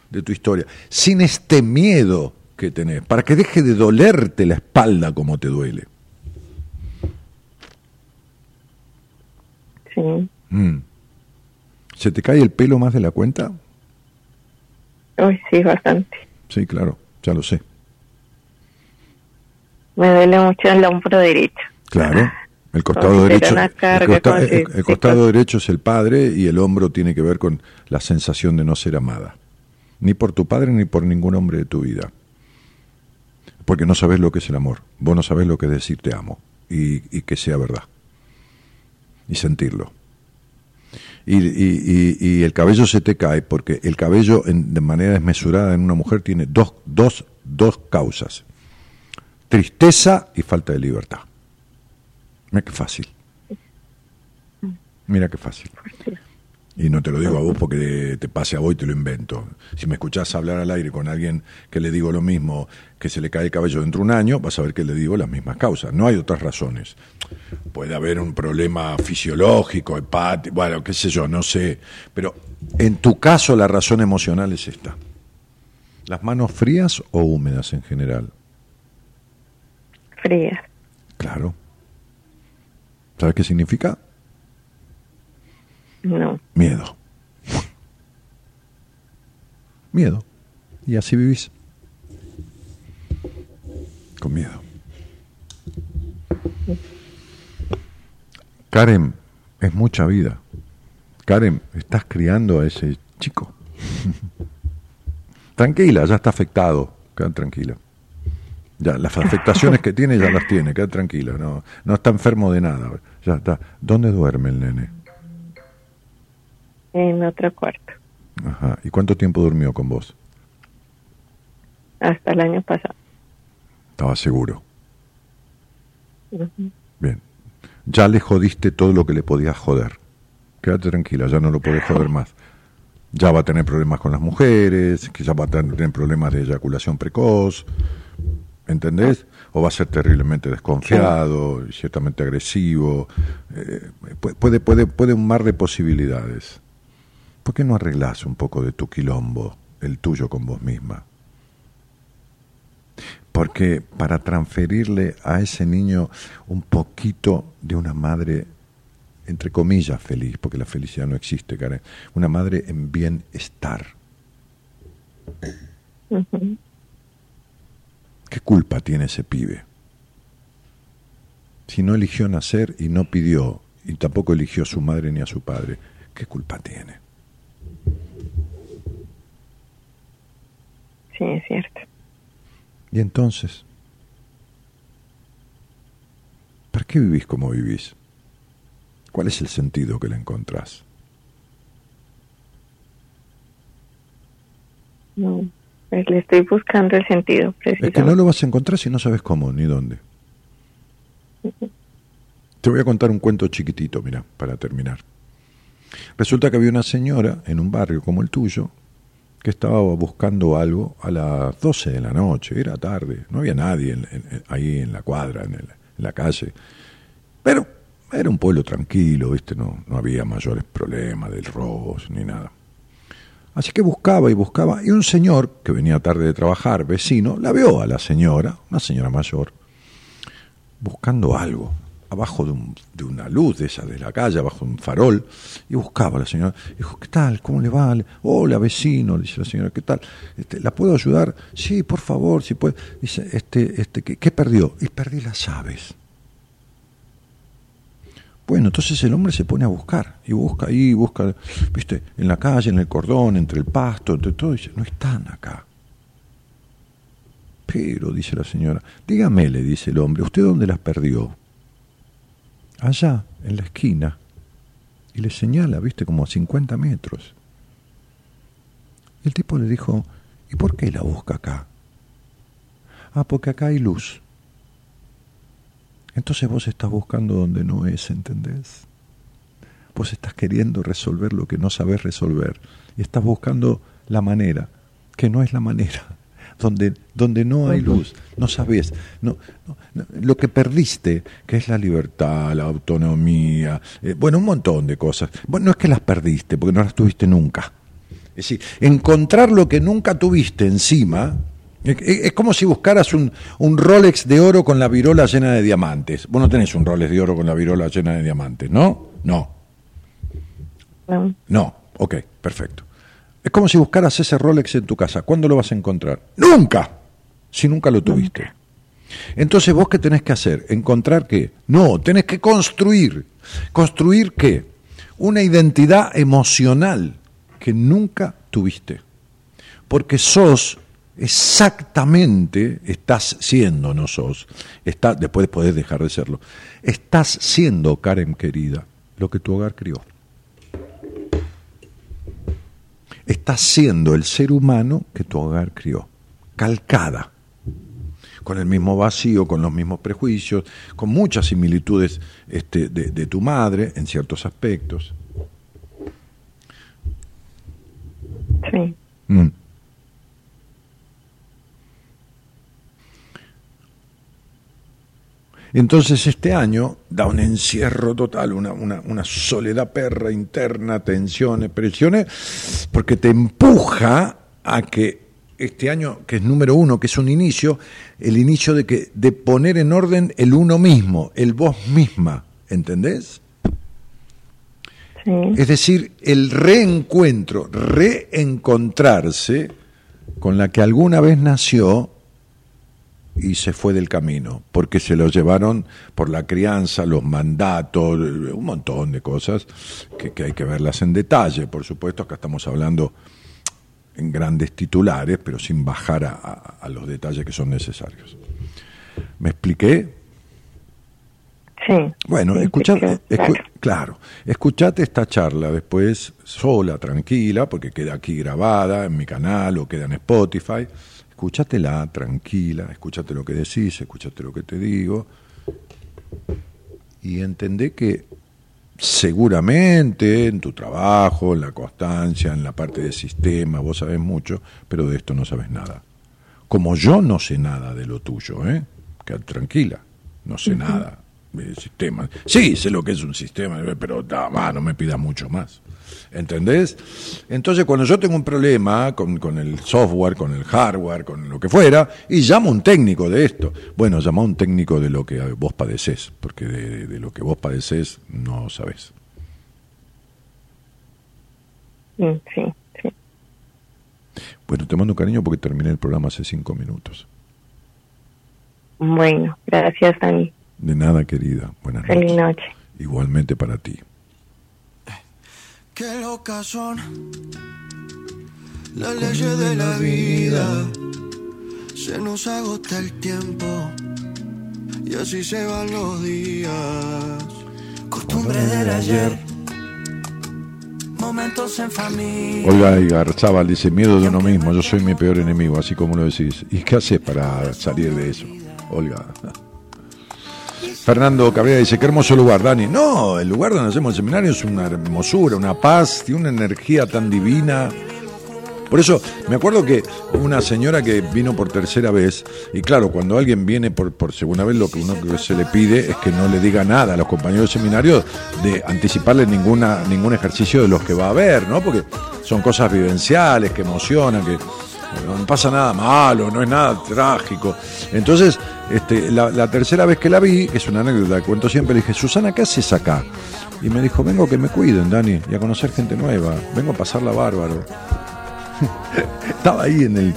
de tu historia, sin este miedo que tenés, para que deje de dolerte la espalda como te duele. Sí. Mm. ¿Se te cae el pelo más de la cuenta? Uy, sí, bastante. Sí, claro, ya lo sé. Me duele mucho el hombro derecho. Claro. El costado derecho, el, costa- costado derecho es el padre y el hombro tiene que ver con la sensación de no ser amada. Ni por tu padre ni por ningún hombre de tu vida. Porque no sabes lo que es el amor. Vos no sabés lo que es decir te amo y, que sea verdad. Y sentirlo. Y, y- y- y el cabello se te cae porque el cabello en- de manera desmesurada en una mujer tiene dos, dos, dos causas. Tristeza y falta de libertad. Mira qué fácil. Mira qué fácil. Y no te lo digo a vos porque te pase a vos y te lo invento. Si me escuchás hablar al aire con alguien que le digo lo mismo, que se le cae el cabello dentro de un año, vas a ver que le digo las mismas causas. No hay otras razones. Puede haber un problema fisiológico, hepático, bueno, qué sé yo, no sé. Pero en tu caso la razón emocional es esta. ¿Las manos frías o húmedas en general? Frías. Claro. ¿Sabes qué significa? No. Miedo. Miedo. Y así vivís. Con miedo. Karen, es mucha vida. Karen, estás criando a ese chico. tranquila, ya está afectado. Queda tranquila. Ya, las afectaciones que tiene ya las tiene, queda tranquila. No, no está enfermo de nada. Ya está. ¿Dónde duerme el nene? En otro cuarto. Ajá. ¿Y cuánto tiempo durmió con vos? Hasta el año pasado. Estaba seguro. Bien. Ya le jodiste todo lo que le podías joder. Quédate tranquila, ya no lo podés joder más. Ya va a tener problemas con las mujeres, que ya va a tener problemas de eyaculación precoz, ¿entendés? O va a ser terriblemente desconfiado, ciertamente agresivo. Eh, pu- puede, puede, puede un mar de posibilidades. ¿Por qué no arreglás un poco de tu quilombo, el tuyo con vos misma? Porque para transferirle a ese niño un poquito de una madre, entre comillas, feliz, porque la felicidad no existe, Karen, una madre en bienestar. ¿Qué culpa tiene ese pibe? Si no eligió nacer y no pidió, y tampoco eligió a su madre ni a su padre, ¿qué culpa tiene? Sí, es cierto. Y entonces, ¿para qué vivís como vivís? ¿Cuál es el sentido que le encontrás? No, pues le estoy buscando el sentido Es que no lo vas a encontrar si no sabes cómo ni dónde. Te voy a contar un cuento chiquitito, mira, para terminar. Resulta que había una señora en un barrio como el tuyo que estaba buscando algo a las 12 de la noche, era tarde, no había nadie en- en- ahí en la cuadra, en, el- la calle. Pero era un pueblo tranquilo, ¿viste? No, no había mayores problemas de robos ni nada. Así que buscaba y buscaba, y un señor que venía tarde de trabajar, vecino, la vio a la señora, una señora mayor, buscando algo, abajo de, un- de una luz de esa de la calle, abajo de un farol, y buscaba a la señora. Dijo, ¿qué tal? ¿Cómo le va? Hola, vecino, dice la señora, ¿qué tal? Este, ¿La puedo ayudar? Sí, por favor, si puede. Dice, este, este, ¿qué, perdió? Y perdí las llaves. Bueno, entonces el hombre se pone a buscar, y busca ahí, busca, viste, en la calle, en el cordón, entre el pasto, entre todo, dice, no están acá. Pero, dice la señora, dígame, le dice el hombre, ¿usted dónde las perdió? Allá, en la esquina. Y le señala, viste, como a 50 metros. Y el tipo le dijo, ¿y por qué la busca acá? Ah, porque acá hay luz. Entonces vos estás buscando donde no es, ¿entendés? Vos estás queriendo resolver lo que no sabés resolver. Y estás buscando la manera, que no es la manera. Donde, donde no hay luz, no sabés. No, no, no, lo que perdiste, que es la libertad, la autonomía, eh, bueno, un montón de cosas. Bueno, no es que las perdiste, porque no las tuviste nunca. Es decir, encontrar lo que nunca tuviste encima es como si buscaras un, un Rolex de oro con la virola llena de diamantes. Vos no tenés un Rolex de oro con la virola llena de diamantes, ¿no? No, No, no. Ok, perfecto. Es como si buscaras ese Rolex en tu casa. ¿Cuándo lo vas a encontrar? Nunca. Si nunca lo tuviste. Entonces, ¿vos qué tenés que hacer? ¿Encontrar qué? No, tenés que construir. ¿Construir qué? Una identidad emocional que nunca tuviste. Porque sos exactamente, estás siendo, no sos, está, después podés dejar de serlo, estás siendo, Karen querida, lo que tu hogar crió. Estás siendo el ser humano que tu hogar crió, calcada con el mismo vacío, con los mismos prejuicios, con muchas similitudes este, de, de tu madre en ciertos aspectos. sí. Mm. Entonces este año da un encierro total, una, una, una soledad perra interna, tensiones, presiones, porque te empuja a que este año, que es número uno, que es un inicio, el inicio de, que, de poner en orden el uno mismo, el vos misma, ¿entendés? Sí, Es decir, el reencuentro, reencontrarse con la que alguna vez nació y se fue del camino, porque se lo llevaron por la crianza, los mandatos, un montón de cosas que, que hay que verlas en detalle. Por supuesto, acá estamos hablando en grandes titulares, pero sin bajar a, a- a los detalles que son necesarios. ¿Me expliqué? sí. Bueno, Sí, escucha, sí, escu- claro. claro, escuchate esta charla después sola, tranquila, porque queda aquí grabada en mi canal o queda en Spotify. Escúchatela tranquila, escúchate lo que decís, escúchate lo que te digo. Y entendé que seguramente en tu trabajo, en la constancia, en la parte de sistema, vos sabés mucho, pero de esto no sabes nada. Como yo no sé nada de lo tuyo, ¿eh? Tranquila, no sé nada de sistema. Sí, sé lo que es un sistema, pero nada más, no me pida mucho más. ¿Entendés? Entonces, cuando yo tengo un problema con, con el software, con el hardware, con lo que fuera, y llamo a un técnico de esto, bueno, llama a un técnico de lo que vos padecés, porque de, de lo que vos padecés no sabés. Mm, Sí, sí. Bueno, te mando cariño porque terminé el programa hace cinco minutos. Bueno, gracias, Dani. De nada, querida. Buenas Feliz noches. noche. Igualmente para ti. Qué locas son las leyes de la vida. Se nos agota el tiempo y así se van los días. Costumbre del ayer, momentos en familia. Olga Igarzábal dice, miedo de uno mismo, yo soy mi peor enemigo, así como lo decís. ¿Y qué haces para salir de eso, Olga? Fernando Cabrera dice, qué hermoso lugar, Dani. No, el lugar donde hacemos el seminario es una hermosura, una paz, tiene una energía tan divina. Por eso, me acuerdo que una señora que vino por tercera vez, y claro, cuando alguien viene por, por segunda vez, lo que uno se le pide es que no le diga nada a los compañeros del seminario de anticiparle ninguna, ningún ejercicio de los que va a haber, ¿no? Porque son cosas vivenciales, que emocionan, que no pasa nada malo, no es nada trágico. Entonces, este, la, tercera vez que la vi, es una anécdota cuento siempre, le dije, Susana, ¿qué haces acá? Y me dijo, vengo que me cuiden, Dani, y a conocer gente nueva, vengo a pasarla bárbaro. Estaba ahí en el...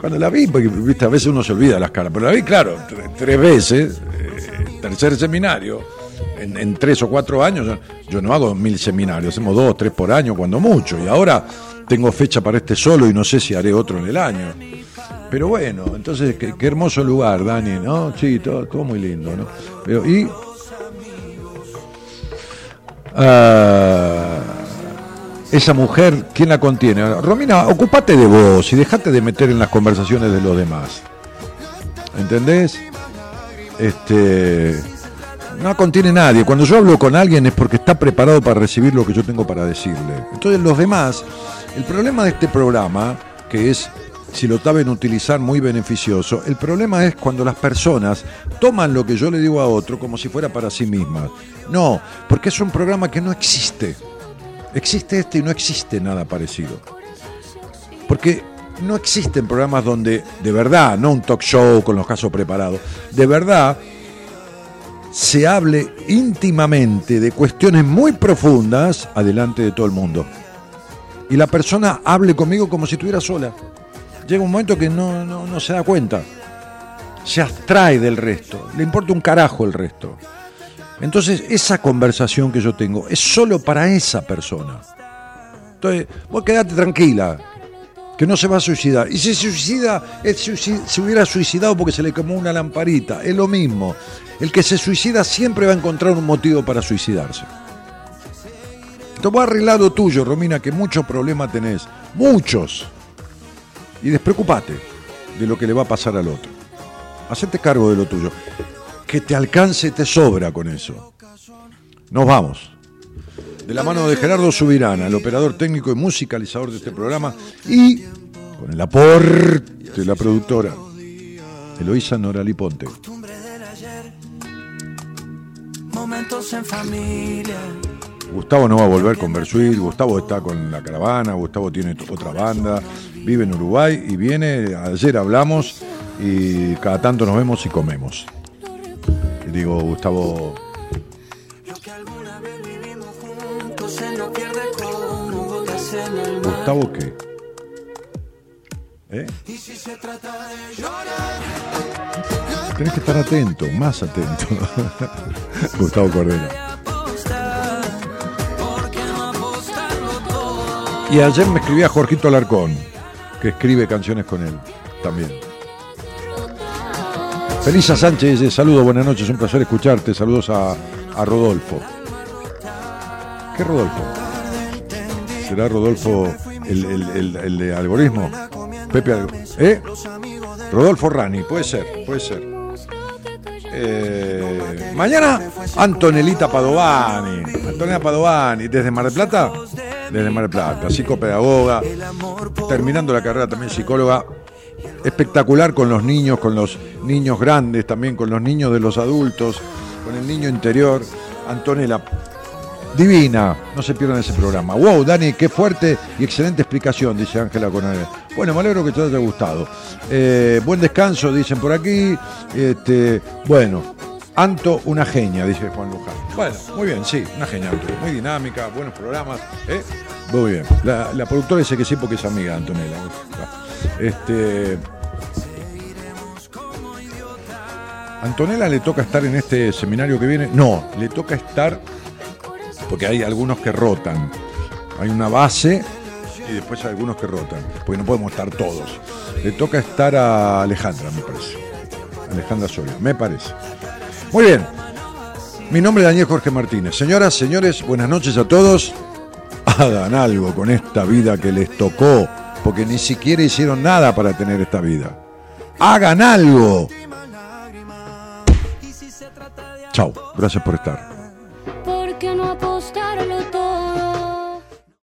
Cuando la vi, porque viste, a veces uno se olvida las caras, pero la vi, claro, tre- tres veces, eh, tercer seminario, en, en tres o cuatro años, yo no hago mil seminarios, hacemos dos, tres por año, cuando mucho, y ahora tengo fecha para este solo y no sé si haré otro en el año. Pero bueno, entonces, qué, hermoso lugar, Dani, ¿no? Sí, todo, todo muy lindo, ¿no? Pero, y... ah, esa mujer, ¿quién la contiene? Romina, ocupate de vos y dejate de meter en las conversaciones de los demás. ¿Entendés? Este no contiene nadie. Cuando yo hablo con alguien es porque está preparado para recibir lo que yo tengo para decirle. Entonces los demás, el problema de este programa, que es, si lo saben utilizar, muy beneficioso, el problema es cuando las personas toman lo que yo le digo a otro como si fuera para sí mismas. No, porque es un programa que no existe. Existe este y no existe nada parecido. Porque no existen programas donde, de verdad, no un talk show con los casos preparados, de verdad se hable íntimamente de cuestiones muy profundas adelante de todo el mundo. Y la persona hable conmigo como si estuviera sola. Llega un momento que no, no, no se da cuenta. Se abstrae del resto. Le importa un carajo el resto. Entonces, esa conversación que yo tengo es solo para esa persona. Entonces, vos quedate tranquila, que no se va a suicidar. Y si se suicida, se hubiera suicidado porque se le quemó una lamparita. Es lo mismo. El que se suicida siempre va a encontrar un motivo para suicidarse. Vos arreglá lo tuyo, Romina, que muchos problemas tenés. Muchos. Y despreocupate de lo que le va a pasar al otro. Hacete cargo de lo tuyo. Que te alcance, te sobra con eso. Nos vamos. De la mano de Gerardo Subirana, el operador técnico y musicalizador de este programa, y con el aporte de la productora, Eloísa Norali Ponte. Momentos en familia. Gustavo no va a volver con Bersuit, Gustavo está con la caravana, Gustavo tiene otra banda, vive en Uruguay y viene, ayer hablamos y cada tanto nos vemos y comemos. Y digo, Gustavo. ¿Gustavo qué? ¿Eh? Tenés que estar atento, más atento. Gustavo todo. Y ayer me escribía Jorgito Alarcón, escribe canciones con él también. Felisa Sánchez saludos, buenas noches, un placer escucharte. Saludos a, Rodolfo. ¿Qué Rodolfo? ¿Será Rodolfo el, el- el- de algoritmo? Pepe Algo- ¿Eh? Rodolfo Rani, puede ser, puede ser. Eh, mañana, Antonelita Padovani. Antonella Padovani, desde Mar del Plata. Desde Mar del Plata, psicopedagoga. Terminando la carrera también psicóloga. Espectacular con los niños, con los niños grandes, también con los niños de los adultos, con el niño interior. Antonella, divina, no se pierdan ese programa. Wow, Dani, qué fuerte y excelente explicación, dice Ángela Coronel. Bueno, me alegro que te haya gustado. Eh, buen descanso, dicen por aquí. Este, bueno, Anto, una genia, dice Juan Luján. Bueno, muy bien, sí, una genia, Anto. Muy dinámica, buenos programas. ¿eh? Muy bien. La, la productora dice que sí porque es amiga de Antonella. Este. ¿Antonella le toca estar en este seminario que viene? No, le toca estar porque hay algunos que rotan. Hay una base y después hay algunos que rotan, porque no podemos estar todos. Le toca estar a Alejandra, me parece. Alejandra Soria, me parece. Muy bien. Mi nombre es Daniel Jorge Martínez. Señoras, señores, buenas noches a todos. Hagan algo con esta vida que les tocó, porque ni siquiera hicieron nada para tener esta vida. Hagan algo. Chao, gracias por estar.